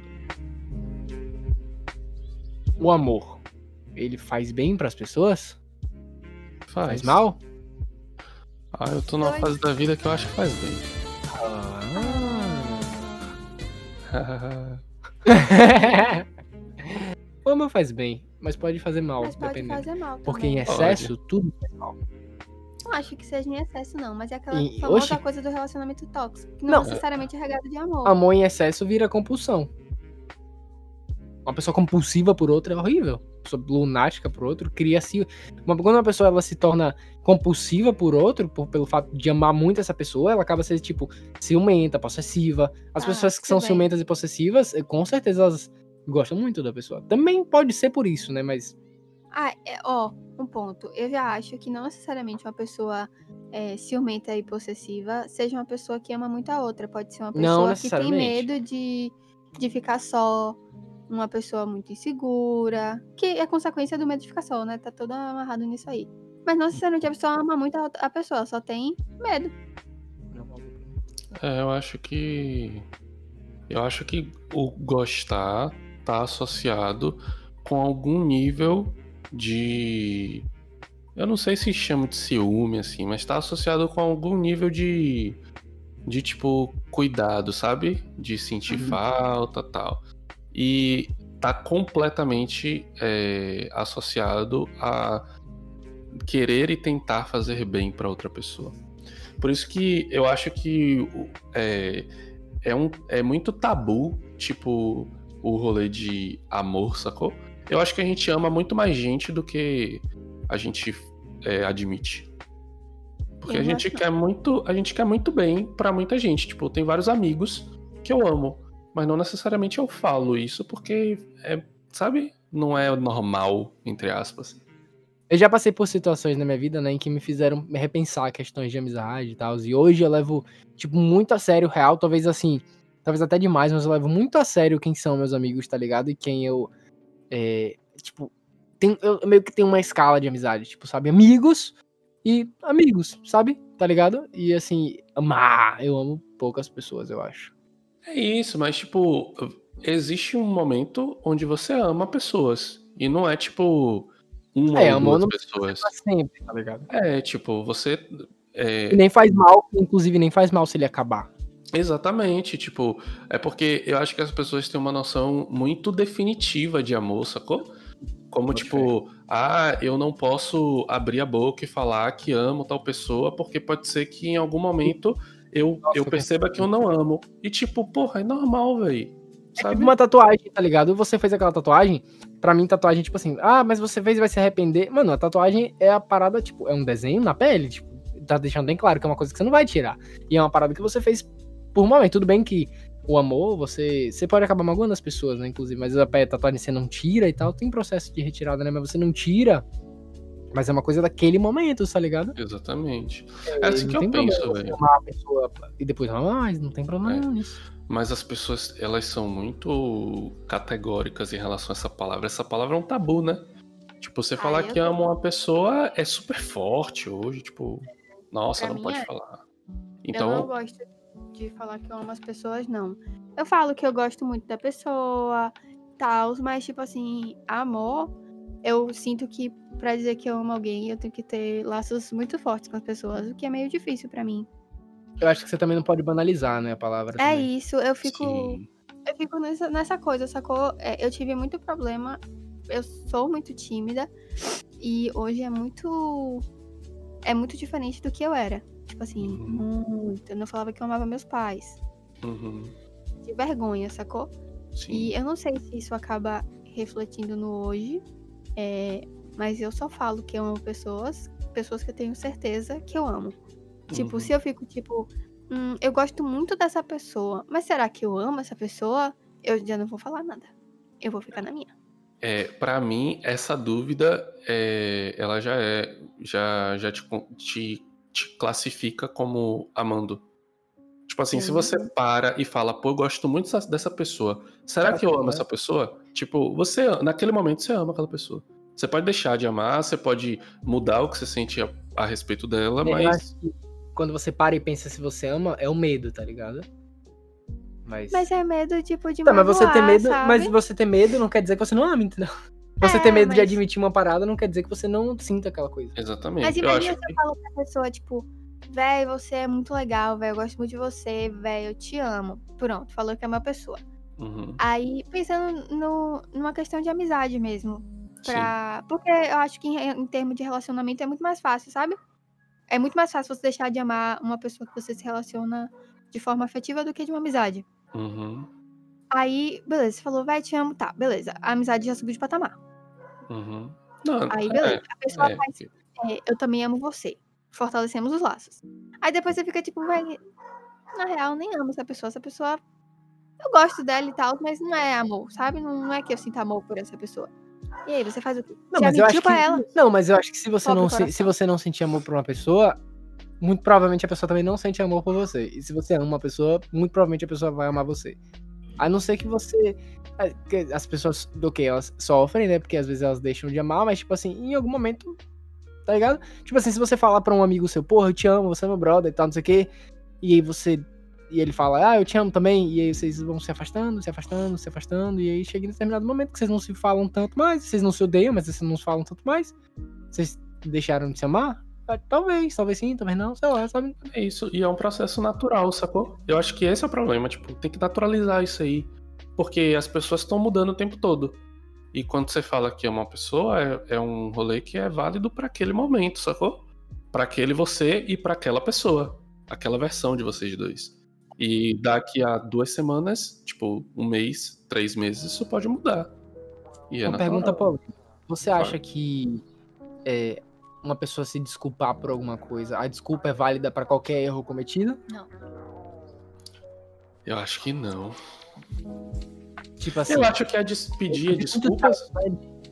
o amor. Ele faz bem pras pessoas? Faz. Faz mal? Ah, eu tô numa Dois. fase da vida que eu acho que faz bem. Ah. o amor faz bem, mas pode fazer mal, Mas pode dependendo. fazer mal Porque em excesso, tudo faz mal. Não acho que seja em excesso, não, mas é aquela E- famosa oxi. coisa do relacionamento tóxico, que Não. não, necessariamente é regado de amor. Amor em excesso vira compulsão. Uma pessoa compulsiva por outra é horrível. Uma pessoa lunática por outro cria-se. Uma, quando uma pessoa ela se torna compulsiva por outro, por- pelo fato de amar muito essa pessoa, ela acaba sendo, tipo, ciumenta, possessiva. As Ah, pessoas que são também. ciumentas e possessivas, eh, com certeza elas gostam muito da pessoa. Também pode ser por isso, né? Mas. Ah, é, ó, um ponto. Eu já acho que não necessariamente uma pessoa é, ciumenta e possessiva seja uma pessoa que ama muito a outra. Pode ser uma pessoa que tem medo de, de ficar só, uma pessoa muito insegura, que é consequência do medo de ficar só, né? Tá todo amarrado nisso aí. Mas não necessariamente a pessoa ama muito a, a pessoa, só tem medo. É, eu acho que. Eu acho que o gostar tá associado com algum nível de. Eu não sei se chama de ciúme, assim, mas tá associado com algum nível de. De tipo, cuidado, sabe? De sentir Uhum. falta tal. E tá completamente é, associado a querer e tentar fazer bem pra outra pessoa. Por isso que eu acho que é, é, um, é muito tabu, tipo, o rolê de amor, sacou? Eu acho que a gente ama muito mais gente do que a gente é, admite. Porque Eu a gente quer muito, a gente quer muito bem pra muita gente. Tipo, tem vários amigos que eu amo, mas não necessariamente eu falo isso porque é, sabe? Não é normal, entre aspas. Eu já passei por situações na minha vida, né, em que me fizeram me repensar questões de amizade e tal. E hoje eu levo, tipo, muito a sério, real, talvez assim, talvez até demais, mas eu levo muito a sério quem são meus amigos, tá ligado? E quem eu, é, tipo, tem, eu meio que tenho uma escala de amizade, tipo, sabe? Amigos e amigos, sabe? Tá ligado? E assim, amar, eu amo poucas pessoas, eu acho. É isso, mas tipo, existe um momento onde você ama pessoas. E não é tipo uma É, ou amor duas não pessoas. Pra sempre, tá ligado? É, tipo, você. é, nem faz mal, inclusive nem faz mal se ele acabar. Exatamente, tipo, é porque eu acho que as pessoas têm uma noção muito definitiva de amor, sacou? Como, tipo, ah, eu não posso abrir a boca e falar que amo tal pessoa, porque pode ser que em algum momento eu, Nossa, eu perceba que eu não amo. E, tipo, porra, é normal, velho. É tipo uma tatuagem, tá ligado? Você fez aquela tatuagem, pra mim tatuagem, tipo assim, ah, mas você fez e vai se arrepender. Mano, a tatuagem é a parada, tipo, é um desenho na pele, tipo, tá deixando bem claro que é uma coisa que você não vai tirar. E é uma parada que você fez por um momento. Tudo bem que o amor, você. Você pode acabar magoando as pessoas, né? Inclusive, mas a tatuagem você não tira e tal. Tem processo de retirada, né? Mas você não tira. Mas é uma coisa daquele momento, tá ligado? Exatamente. É, assim que eu penso, velho. Amar a pessoa e depois não mais, não tem problema é. nisso. Mas as pessoas, elas são muito categóricas em relação a essa palavra. Essa palavra é um tabu, né? Tipo, você falar que ama uma pessoa é super forte hoje, tipo, nossa, pra não pode é. falar. Então, eu não gosto de falar que eu amo as pessoas, não. Eu falo que eu gosto muito da pessoa, tal, mas tipo assim, amor, eu sinto que para dizer que eu amo alguém, eu tenho que ter laços muito fortes com as pessoas, o que é meio difícil para mim. Eu acho que você também não pode banalizar, né, a palavra. É também. isso, eu fico Sim. eu fico nessa, nessa coisa, sacou? É, eu tive muito problema, eu sou muito tímida e hoje é muito é muito diferente do que eu era. Tipo assim, uhum. muito. Eu não falava que eu amava meus pais. Uhum. De vergonha, sacou? Sim. E eu não sei se isso acaba refletindo no hoje. É, mas eu só falo que eu amo pessoas, pessoas que eu tenho certeza que eu amo. Tipo, uhum. Tipo, se eu fico tipo, hum, eu gosto muito dessa pessoa, mas será que eu amo essa pessoa? Eu já não vou falar nada. Eu vou ficar na minha. É, para mim, essa dúvida, é, ela já é, já, já te, te te classifica como amando. Tipo assim, se você para e fala, pô, eu gosto muito dessa pessoa, será que eu amo essa pessoa? Tipo, você, naquele momento, você ama aquela pessoa. Você pode deixar de amar, você pode mudar o que você sente a, a respeito dela, eu mas. quando você para e pensa se você ama, é o medo, tá ligado? Mas, mas é medo, tipo, de tá, mas você ter medo, sabe? Mas você ter medo não quer dizer que você não ama, entendeu? Você é, ter medo mas... de admitir uma parada não quer dizer que você não sinta aquela coisa. Exatamente. Mas imagina se eu falo pra pessoa, tipo, véi, você é muito legal, velho, eu gosto muito de você, velho, eu te amo. Pronto, falou que é uma pessoa. Uhum. Aí, pensando no, numa questão de amizade mesmo. Pra... Porque eu acho que em, em termos de relacionamento é muito mais fácil, sabe? É muito mais fácil você deixar de amar uma pessoa que você se relaciona de forma afetiva do que de uma amizade. Uhum. Aí, beleza, você falou, vai, te amo, tá, beleza. A amizade já subiu de patamar. Uhum. Não, Aí, beleza. É, a pessoa é. faz, é, eu também amo você. Fortalecemos os laços. Aí depois você fica tipo, vai. Na real, nem amo essa pessoa. Essa pessoa. Eu gosto dela e tal, mas não é amor, sabe? Não, não é que eu sinta amor por essa pessoa. E aí, você faz o quê? Não, mas eu acho que, ela? Não, mas eu acho que se você não, se, se você não sentir amor por uma pessoa, muito provavelmente a pessoa também não sente amor por você. E se você ama uma pessoa, muito provavelmente a pessoa vai amar você. A não ser que você. É, as pessoas do que? Elas sofrem, né? Porque às vezes elas deixam de amar, mas, tipo assim, em algum momento. Tá ligado? Tipo assim, se você falar pra um amigo seu, porra, eu te amo, você é meu brother e tal, não sei o quê. E aí você. E ele fala, ah, eu te amo também. E aí vocês vão se afastando, se afastando, se afastando. E aí chega em determinado momento que vocês não se falam tanto mais. Vocês não se odeiam, mas vocês não se falam tanto mais. Vocês deixaram de se amar. Ah, talvez, talvez sim, talvez não, sei lá, sabe? É isso, e é um processo natural, sacou? Eu acho que esse é o problema, tipo, tem que naturalizar isso aí. Porque as pessoas estão mudando o tempo todo. E quando você fala que é uma pessoa, é, é um rolê que é válido para aquele momento, sacou? Para aquele você e para aquela pessoa. Aquela versão de vocês dois. E daqui a duas semanas, tipo, um mês, três meses, isso pode mudar. E é uma pergunta, Paulo. Você acha que é, uma pessoa se desculpar por alguma coisa, a desculpa é válida para qualquer erro cometido? Não. Eu acho que não. Tipo assim. Eu acho que a despedir desculpas.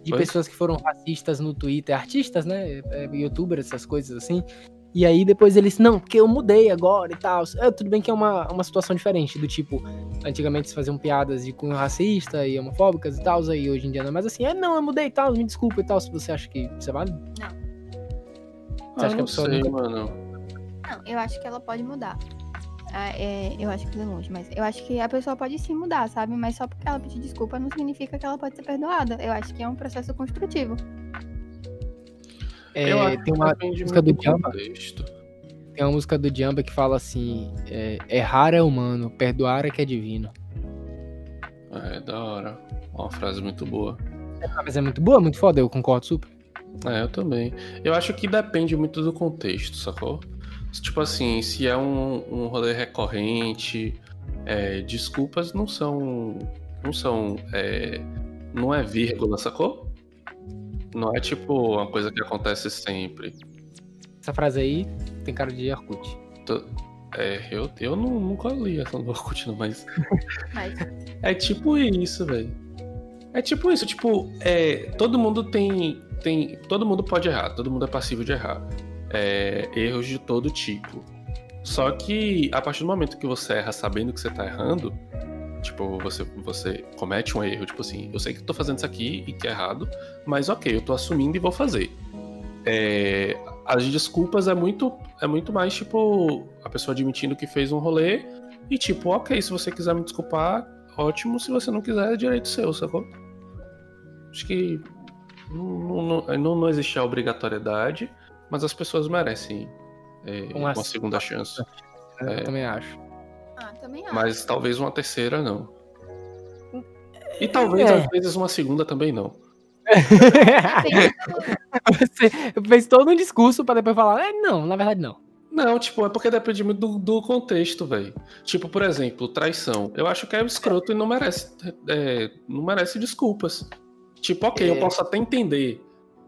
De Foi? pessoas que foram racistas no Twitter, artistas, né? É, youtubers, essas coisas assim. E aí depois eles, não, porque eu mudei agora e tal. É, tudo bem que é uma, uma situação diferente, do tipo, antigamente se faziam piadas de cunho racista e homofóbicas e tal, aí hoje em dia não é mais assim, é não, eu mudei e tal, me desculpa e tal, se você acha que isso é válido? Não. Você acha que a pessoa sei, mano. Não, eu acho que ela pode mudar. Ah, é, eu acho que é longe, mas eu acho que a pessoa pode sim mudar, sabe? Mas só porque ela pedir desculpa não significa que ela pode ser perdoada. Eu acho que é um processo construtivo. É, tem uma música do Jamba. Tem uma música do Jamba que fala assim: é, errar é humano, perdoar é que é divino. É, da hora. Uma frase muito boa. É, mas é muito boa, muito foda, eu concordo super. É, eu também. Eu acho que depende muito do contexto, sacou? Tipo assim, se é um, um rolê recorrente, é, desculpas não são. Não são. É, não é vírgula, sacou? Não é tipo uma coisa que acontece sempre. Essa frase aí tem cara de Orkut. É, eu, eu não, nunca li essa no Orkut, não, mas. Mas É tipo isso, velho. É tipo isso, tipo, é, todo mundo tem, tem. Todo mundo pode errar, todo mundo é passivo de errar. É, erros de todo tipo. Só que a partir do momento que você erra sabendo que você tá errando, tipo, você, você comete um erro, tipo assim, eu sei que tô fazendo isso aqui e que é errado, mas ok, eu tô assumindo e vou fazer. É, as desculpas é muito, é muito mais, tipo, a pessoa admitindo que fez um rolê e, tipo, ok, se você quiser me desculpar, ótimo, se você não quiser, é direito seu, sacou? Acho que não, não, não, existe a obrigatoriedade, mas as pessoas merecem é, Uma uma segunda chance. Eu É. também acho. ah, também acho. Mas talvez uma terceira não. E talvez, É. às vezes, uma segunda também não. Você fez todo um discurso pra depois falar, é, não, na verdade não. Não, tipo, é porque depende muito do, do contexto, velho. Tipo, por exemplo, traição. Eu acho que é escroto e não merece, é, não merece desculpas. Tipo, ok, eu É. posso até entender.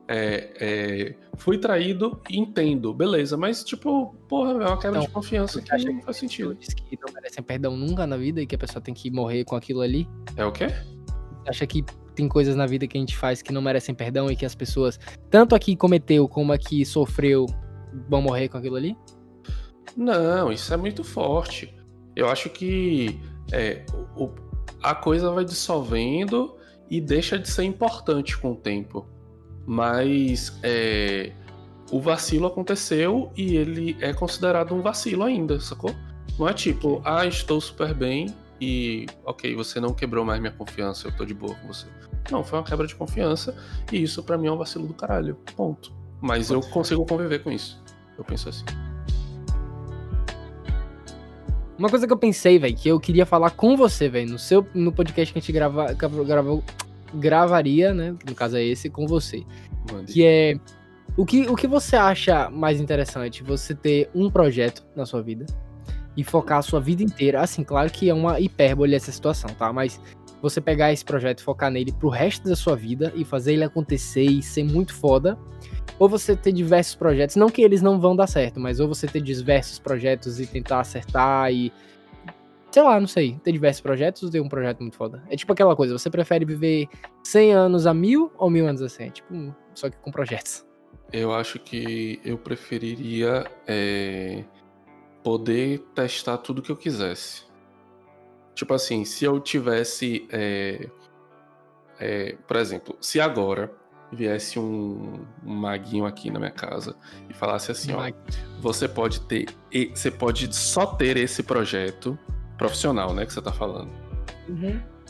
É, é, fui traído, entendo, beleza. Mas, tipo, porra, é uma quebra Então, de confiança que acha não faz sentido. Diz que não merecem perdão nunca na vida e que a pessoa tem que morrer com aquilo ali. É o quê? Você acha que tem coisas na vida que a gente faz que não merecem perdão e que as pessoas, tanto a que cometeu como a que sofreu, vão morrer com aquilo ali? Não, isso é muito forte. Eu acho que é, o- a coisa vai dissolvendo e deixa de ser importante com o tempo. Mas é, o vacilo aconteceu e ele é considerado um vacilo ainda, sacou? Não é tipo, ah, estou super bem e ok, você não quebrou mais minha confiança, eu tô de boa com você. Não, foi uma quebra de confiança e isso pra mim é um vacilo do caralho. Ponto. Mas eu consigo conviver com isso. Eu penso assim. Uma coisa que eu pensei, velho, que eu queria falar com você, velho, no seu no podcast que a gente grava, gravou, gravaria, né? No caso é esse, com você. Mande. Que é. O que, o que você acha mais interessante? Você ter um projeto na sua vida e focar a sua vida inteira. Assim, claro que é uma hipérbole essa situação, tá? Mas você pegar esse projeto focar nele pro resto da sua vida e fazer ele acontecer e ser muito foda. Ou você ter diversos projetos, não que eles não vão dar certo, mas ou você ter diversos projetos e tentar acertar e. Sei lá, não sei. Ter diversos projetos ou ter um projeto muito foda? É tipo aquela coisa, você prefere viver 100 anos a mil ou mil anos a 100? Tipo, só que com projetos. Eu acho que eu preferiria é, poder testar tudo que eu quisesse. Tipo assim, se eu tivesse. é, é, por exemplo, se agora viesse um, um maguinho aqui na minha casa e falasse assim, ó, você pode ter. e- Você pode só ter esse projeto profissional, né? Que você tá falando.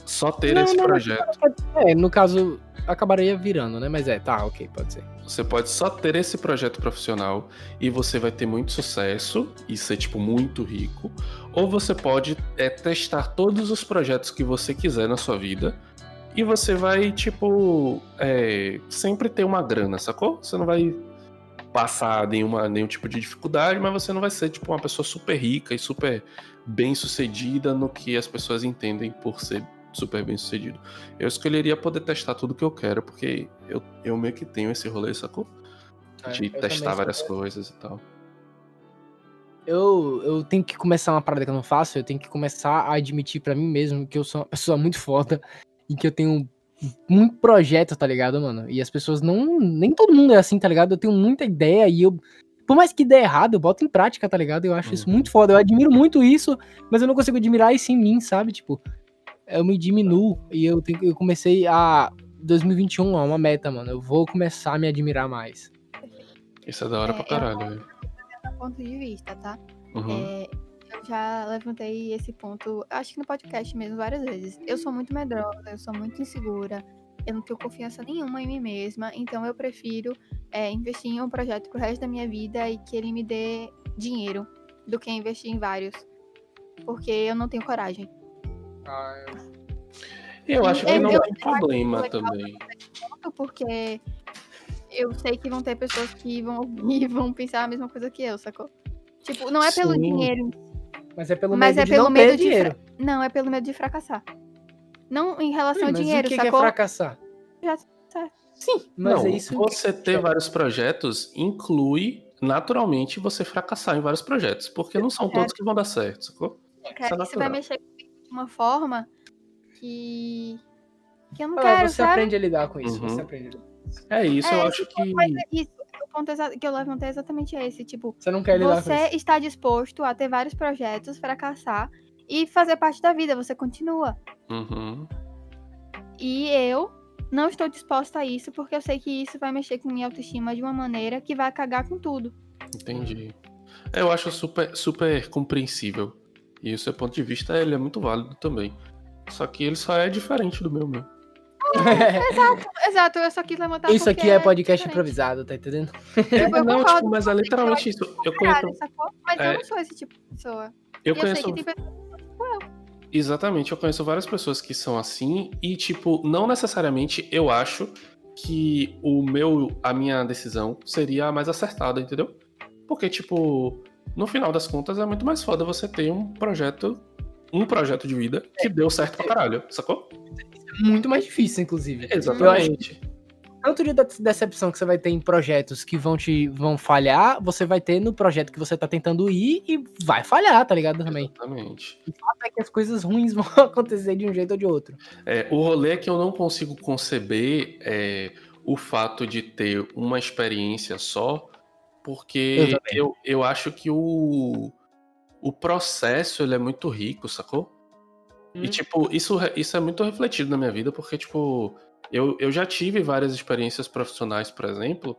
Só ter Não, esse não, projeto. É, no caso, acabaria virando, né? Mas é, tá, ok, pode ser. Você pode só ter esse projeto profissional e você vai ter muito sucesso e ser, tipo, muito rico. Ou você pode é, testar todos os projetos que você quiser na sua vida e você vai, tipo, é, sempre ter uma grana, sacou? Você não vai passar nenhuma, nenhum tipo de dificuldade, mas você não vai ser, tipo, uma pessoa super rica e super bem sucedida no que as pessoas entendem por ser super bem sucedido. Eu escolheria poder testar tudo que eu quero, porque eu, eu meio que tenho esse rolê, sacou? De É, eu testar várias sou- coisas e tal. Eu, eu tenho que começar uma parada que eu não faço, eu tenho que começar a admitir pra mim mesmo que eu sou uma pessoa muito foda e que eu tenho muito projeto, tá ligado, mano? E as pessoas não. Nem todo mundo é assim, tá ligado? Eu tenho muita ideia e eu. Por mais que dê errado, eu boto em prática, tá ligado? Eu acho isso Uhum. muito foda. Eu admiro muito isso, mas eu não consigo admirar isso em mim, sabe? Tipo, eu me diminuo e eu, tenho, eu comecei a. 2021 é uma meta, mano. Eu vou começar a me admirar mais. Isso é da hora É, pra é caralho, velho. ponto de vista, tá? Uhum. É, eu já levantei esse ponto, acho que no podcast mesmo, várias vezes. Eu sou muito medrosa, eu sou muito insegura, eu não tenho confiança nenhuma em mim mesma, então eu prefiro é, investir em um projeto pro resto da minha vida e que ele me dê dinheiro do que investir em vários. Porque eu não tenho coragem. Eu acho que eu- não eu- tem problema também. Porque eu sei que vão ter pessoas que vão ouvir e vão pensar a mesma coisa que eu, sacou? Tipo, não é pelo Sim. dinheiro Mas é pelo Mas medo é de pelo não medo ter de dinheiro. fra- Não, é pelo medo de fracassar. Não em relação Sim, ao mas dinheiro, o que que é sacou? fracassar? Já tá. Sim, mas não, é isso. você ter vários projetos inclui naturalmente você fracassar em vários projetos, porque não são todos que vão dar certo, sacou? Cara, Isso é isso vai natural. mexer uma forma que. que eu não Ah, quero, você sabe? aprende a lidar com isso. Uhum. Você aprende a lidar. É isso, É, eu acho tipo, que. Mas é isso. O ponto que eu levantei é exatamente esse. Tipo, Você não quer lidar com você isso. está disposto a ter vários projetos, fracassar e fazer parte da vida. Você continua. Uhum. E eu não estou disposta a isso porque eu sei que isso vai mexer com minha autoestima de uma maneira que vai cagar com tudo. Entendi. É, Eu acho super, super compreensível. E o seu ponto de vista ele é muito válido também. Só que ele só é diferente do meu, meu. Exato, eu só quis levantar Isso aqui porque é podcast diferente. improvisado, tá entendendo? Tipo, eu não, tipo, mas é literalmente isso. eu Eu conheço, sacou? Mas é. eu não sou esse tipo de pessoa. eu e eu conheço sei que tem pessoas. Exatamente, eu conheço várias pessoas que são assim e tipo, não necessariamente eu acho que o meu a minha decisão seria a mais acertada, entendeu? Porque tipo, no final das contas é muito mais foda você ter um projeto um projeto de vida que deu certo pra caralho, sacou? Muito mais difícil, inclusive. Exatamente. Tanto de de- decepção que você vai ter em projetos que vão te vão falhar, você vai ter no projeto que você tá tentando ir e vai falhar, tá ligado? Também. Exatamente. Até que as coisas ruins vão acontecer de um jeito ou de outro. É, o rolê é que eu não consigo conceber é, o fato de ter uma experiência só, porque eu, eu acho que o, o processo ele é muito rico, sacou? E, Hum. tipo, isso, isso é muito refletido na minha vida, porque, tipo, eu, eu já tive várias experiências profissionais, por exemplo,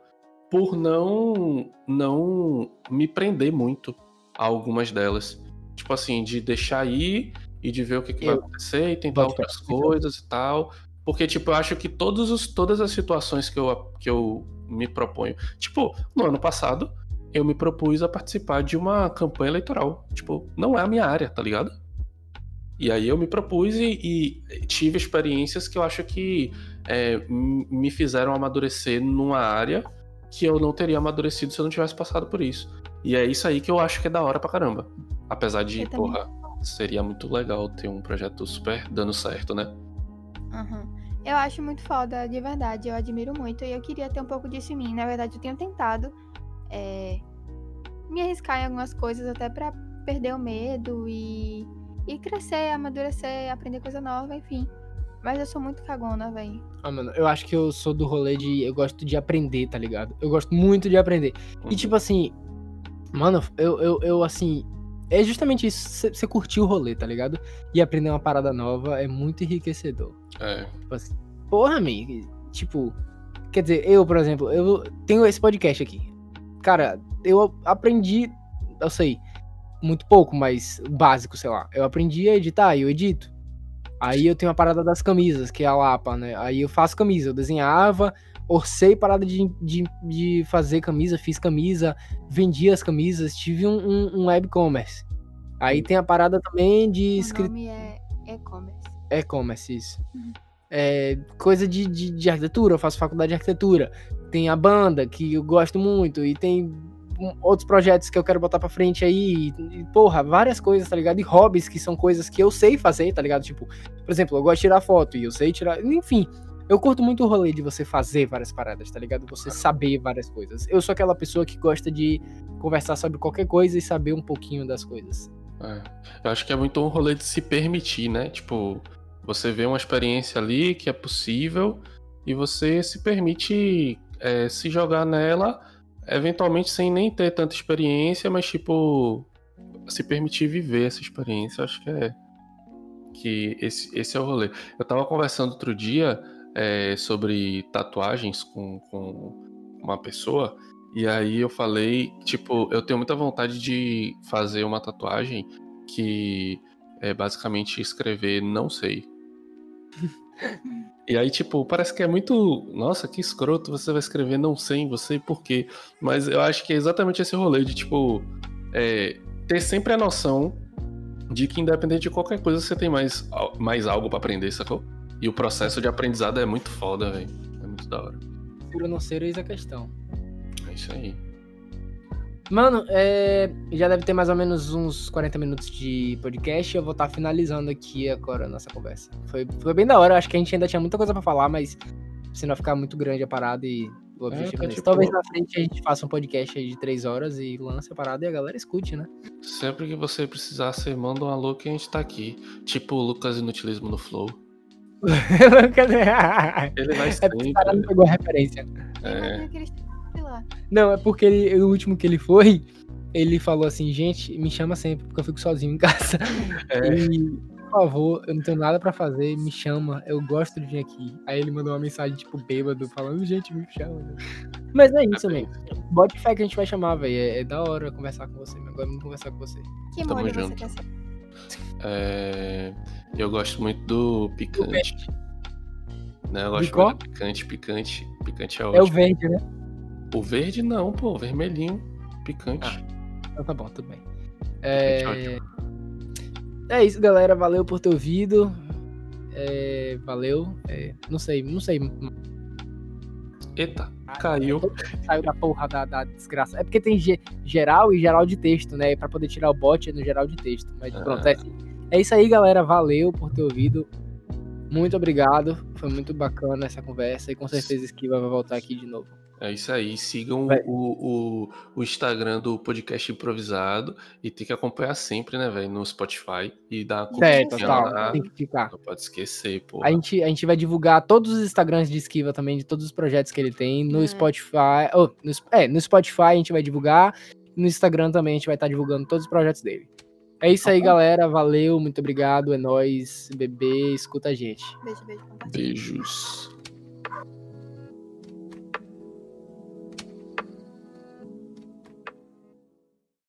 por não, não me prender muito a algumas delas. Tipo assim, de deixar ir e de ver o que, que vai acontecer e tentar fé. outras coisas e tal. Porque, tipo, eu acho que todos os, todas as situações que eu, que eu me proponho. Tipo, no ano passado, eu me propus a participar de uma campanha eleitoral. Tipo, não é a minha área, tá ligado? E aí eu me propus e, e tive experiências que eu acho que é, me fizeram amadurecer numa área que eu não teria amadurecido se eu não tivesse passado por isso. E é isso aí que eu acho que é da hora pra caramba. Apesar de, porra, seria muito legal ter um projeto super dando certo, né? Uhum. Eu acho muito foda, de verdade. Eu admiro muito e eu queria ter um pouco disso em mim. Na verdade, eu tenho tentado é, me arriscar em algumas coisas até pra perder o medo e, e crescer, amadurecer, aprender coisa nova, enfim. Mas eu sou muito cagona, véi. Ah, mano, eu acho que eu sou do rolê de. Eu gosto de aprender, tá ligado? Eu gosto muito de aprender. E tipo assim. Mano, eu, eu, eu assim. É justamente isso. Você curtir o rolê, tá ligado? E aprender uma parada nova é muito enriquecedor. É. Tipo assim, porra, amigo. Tipo. Quer dizer, eu, por exemplo, eu tenho esse podcast aqui. Cara, eu aprendi. Eu sei. Muito pouco, mas básico, sei lá. Eu aprendi a editar e eu edito. Aí eu tenho a parada das camisas, que é a Lapa, né? Aí eu faço camisa, eu desenhava, orcei parada de, de, de fazer camisa, fiz camisa, vendi as camisas, tive um, um, um web-commerce. Aí tem a parada também de O escrita. nome é e-commerce. E-commerce, isso. Uhum. É, coisa de, de, de arquitetura, eu faço faculdade de arquitetura. Tem a banda, que eu gosto muito, e tem outros projetos que eu quero botar pra frente aí. E, porra, várias coisas, tá ligado? E hobbies que são coisas que eu sei fazer, tá ligado? Tipo, por exemplo, eu gosto de tirar foto e eu sei tirar. Enfim, eu curto muito o rolê de você fazer várias paradas, tá ligado? Você saber várias coisas. Eu sou aquela pessoa que gosta de conversar sobre qualquer coisa e saber um pouquinho das coisas. É. Eu acho que é muito um rolê de se permitir, né? Tipo, você vê uma experiência ali que é possível e você se permite é, se jogar nela, eventualmente sem nem ter tanta experiência, mas tipo, se permitir viver essa experiência. Eu acho que é que esse, esse é o rolê. Eu tava conversando outro dia é, sobre tatuagens com, com uma pessoa. E aí eu falei, tipo, eu tenho muita vontade de fazer uma tatuagem que é basicamente escrever não sei. e aí, tipo, parece que é muito. Nossa, que escroto, você vai escrever não sei em você, por quê? Mas eu acho que é exatamente esse rolê de, tipo, é, ter sempre a noção de que independente de qualquer coisa, você tem mais, mais algo pra aprender, sacou? E o processo de aprendizado é muito foda, velho. É muito da hora. Ser ou não ser, eis a questão. É isso aí. Mano, é, já deve ter mais ou menos uns 40 minutos de podcast. Eu vou estar finalizando aqui agora a nossa conversa. Foi, foi bem da hora. Acho que a gente ainda tinha muita coisa pra falar, mas se não ficar muito grande a parada e O objetivo tá é esse. tipo- Talvez na frente a gente faça um podcast aí de três horas e lance a parada e a galera escute, né? Sempre que você precisar, você manda um alô que a gente tá aqui. Tipo o Lucas Inutilismo no Flow. Ele vai É sempre. porque o cara não pegou a referência. É. Não, é porque ele, o último que ele foi, ele falou assim, gente, me chama sempre, porque eu fico sozinho em casa. É. E, por favor, eu não tenho nada pra fazer, me chama, eu gosto de vir aqui. Aí ele mandou uma mensagem, tipo, bêbado, falando, gente, me chama. Mas é isso, bem. mesmo. Bote fé que a gente vai chamar, velho. É, é da hora conversar com você, meu. Agora vamos conversar com você. Que Tamo você quer ser? É, Eu gosto muito do picante. Né, eu gosto muito do picante, picante. Picante é É o ótimo. verde, né? O verde não, pô, vermelhinho. Picante. Então tá bom, tudo bem. Picante É... é isso, galera. Valeu por ter ouvido. É, Valeu. É, Não sei, não sei. Eita, caiu. Saiu da porra da, da desgraça. É porque tem ge- geral e geral de texto, né? Pra poder tirar o bot é no geral de texto. Mas pronto, é, assim. é isso aí, galera. Valeu por ter ouvido. Muito obrigado. Foi muito bacana essa conversa. E com certeza Esquiva vai voltar aqui de novo. É isso aí. Sigam o, o, o Instagram do podcast improvisado e tem que acompanhar sempre, né, velho, no Spotify e dar É, total. lá. Tem que ficar. Não pode esquecer, pô. A gente, a gente vai divulgar todos os Instagrams de Esquiva também, de todos os projetos que ele tem, no É. Spotify. oh, no, é, no Spotify a gente vai divulgar. No Instagram também a gente vai estar divulgando todos os projetos dele. É isso aí, galera. Valeu, muito obrigado. É nóis. Bebê, escuta a gente. Beijo, beijo. Beijos.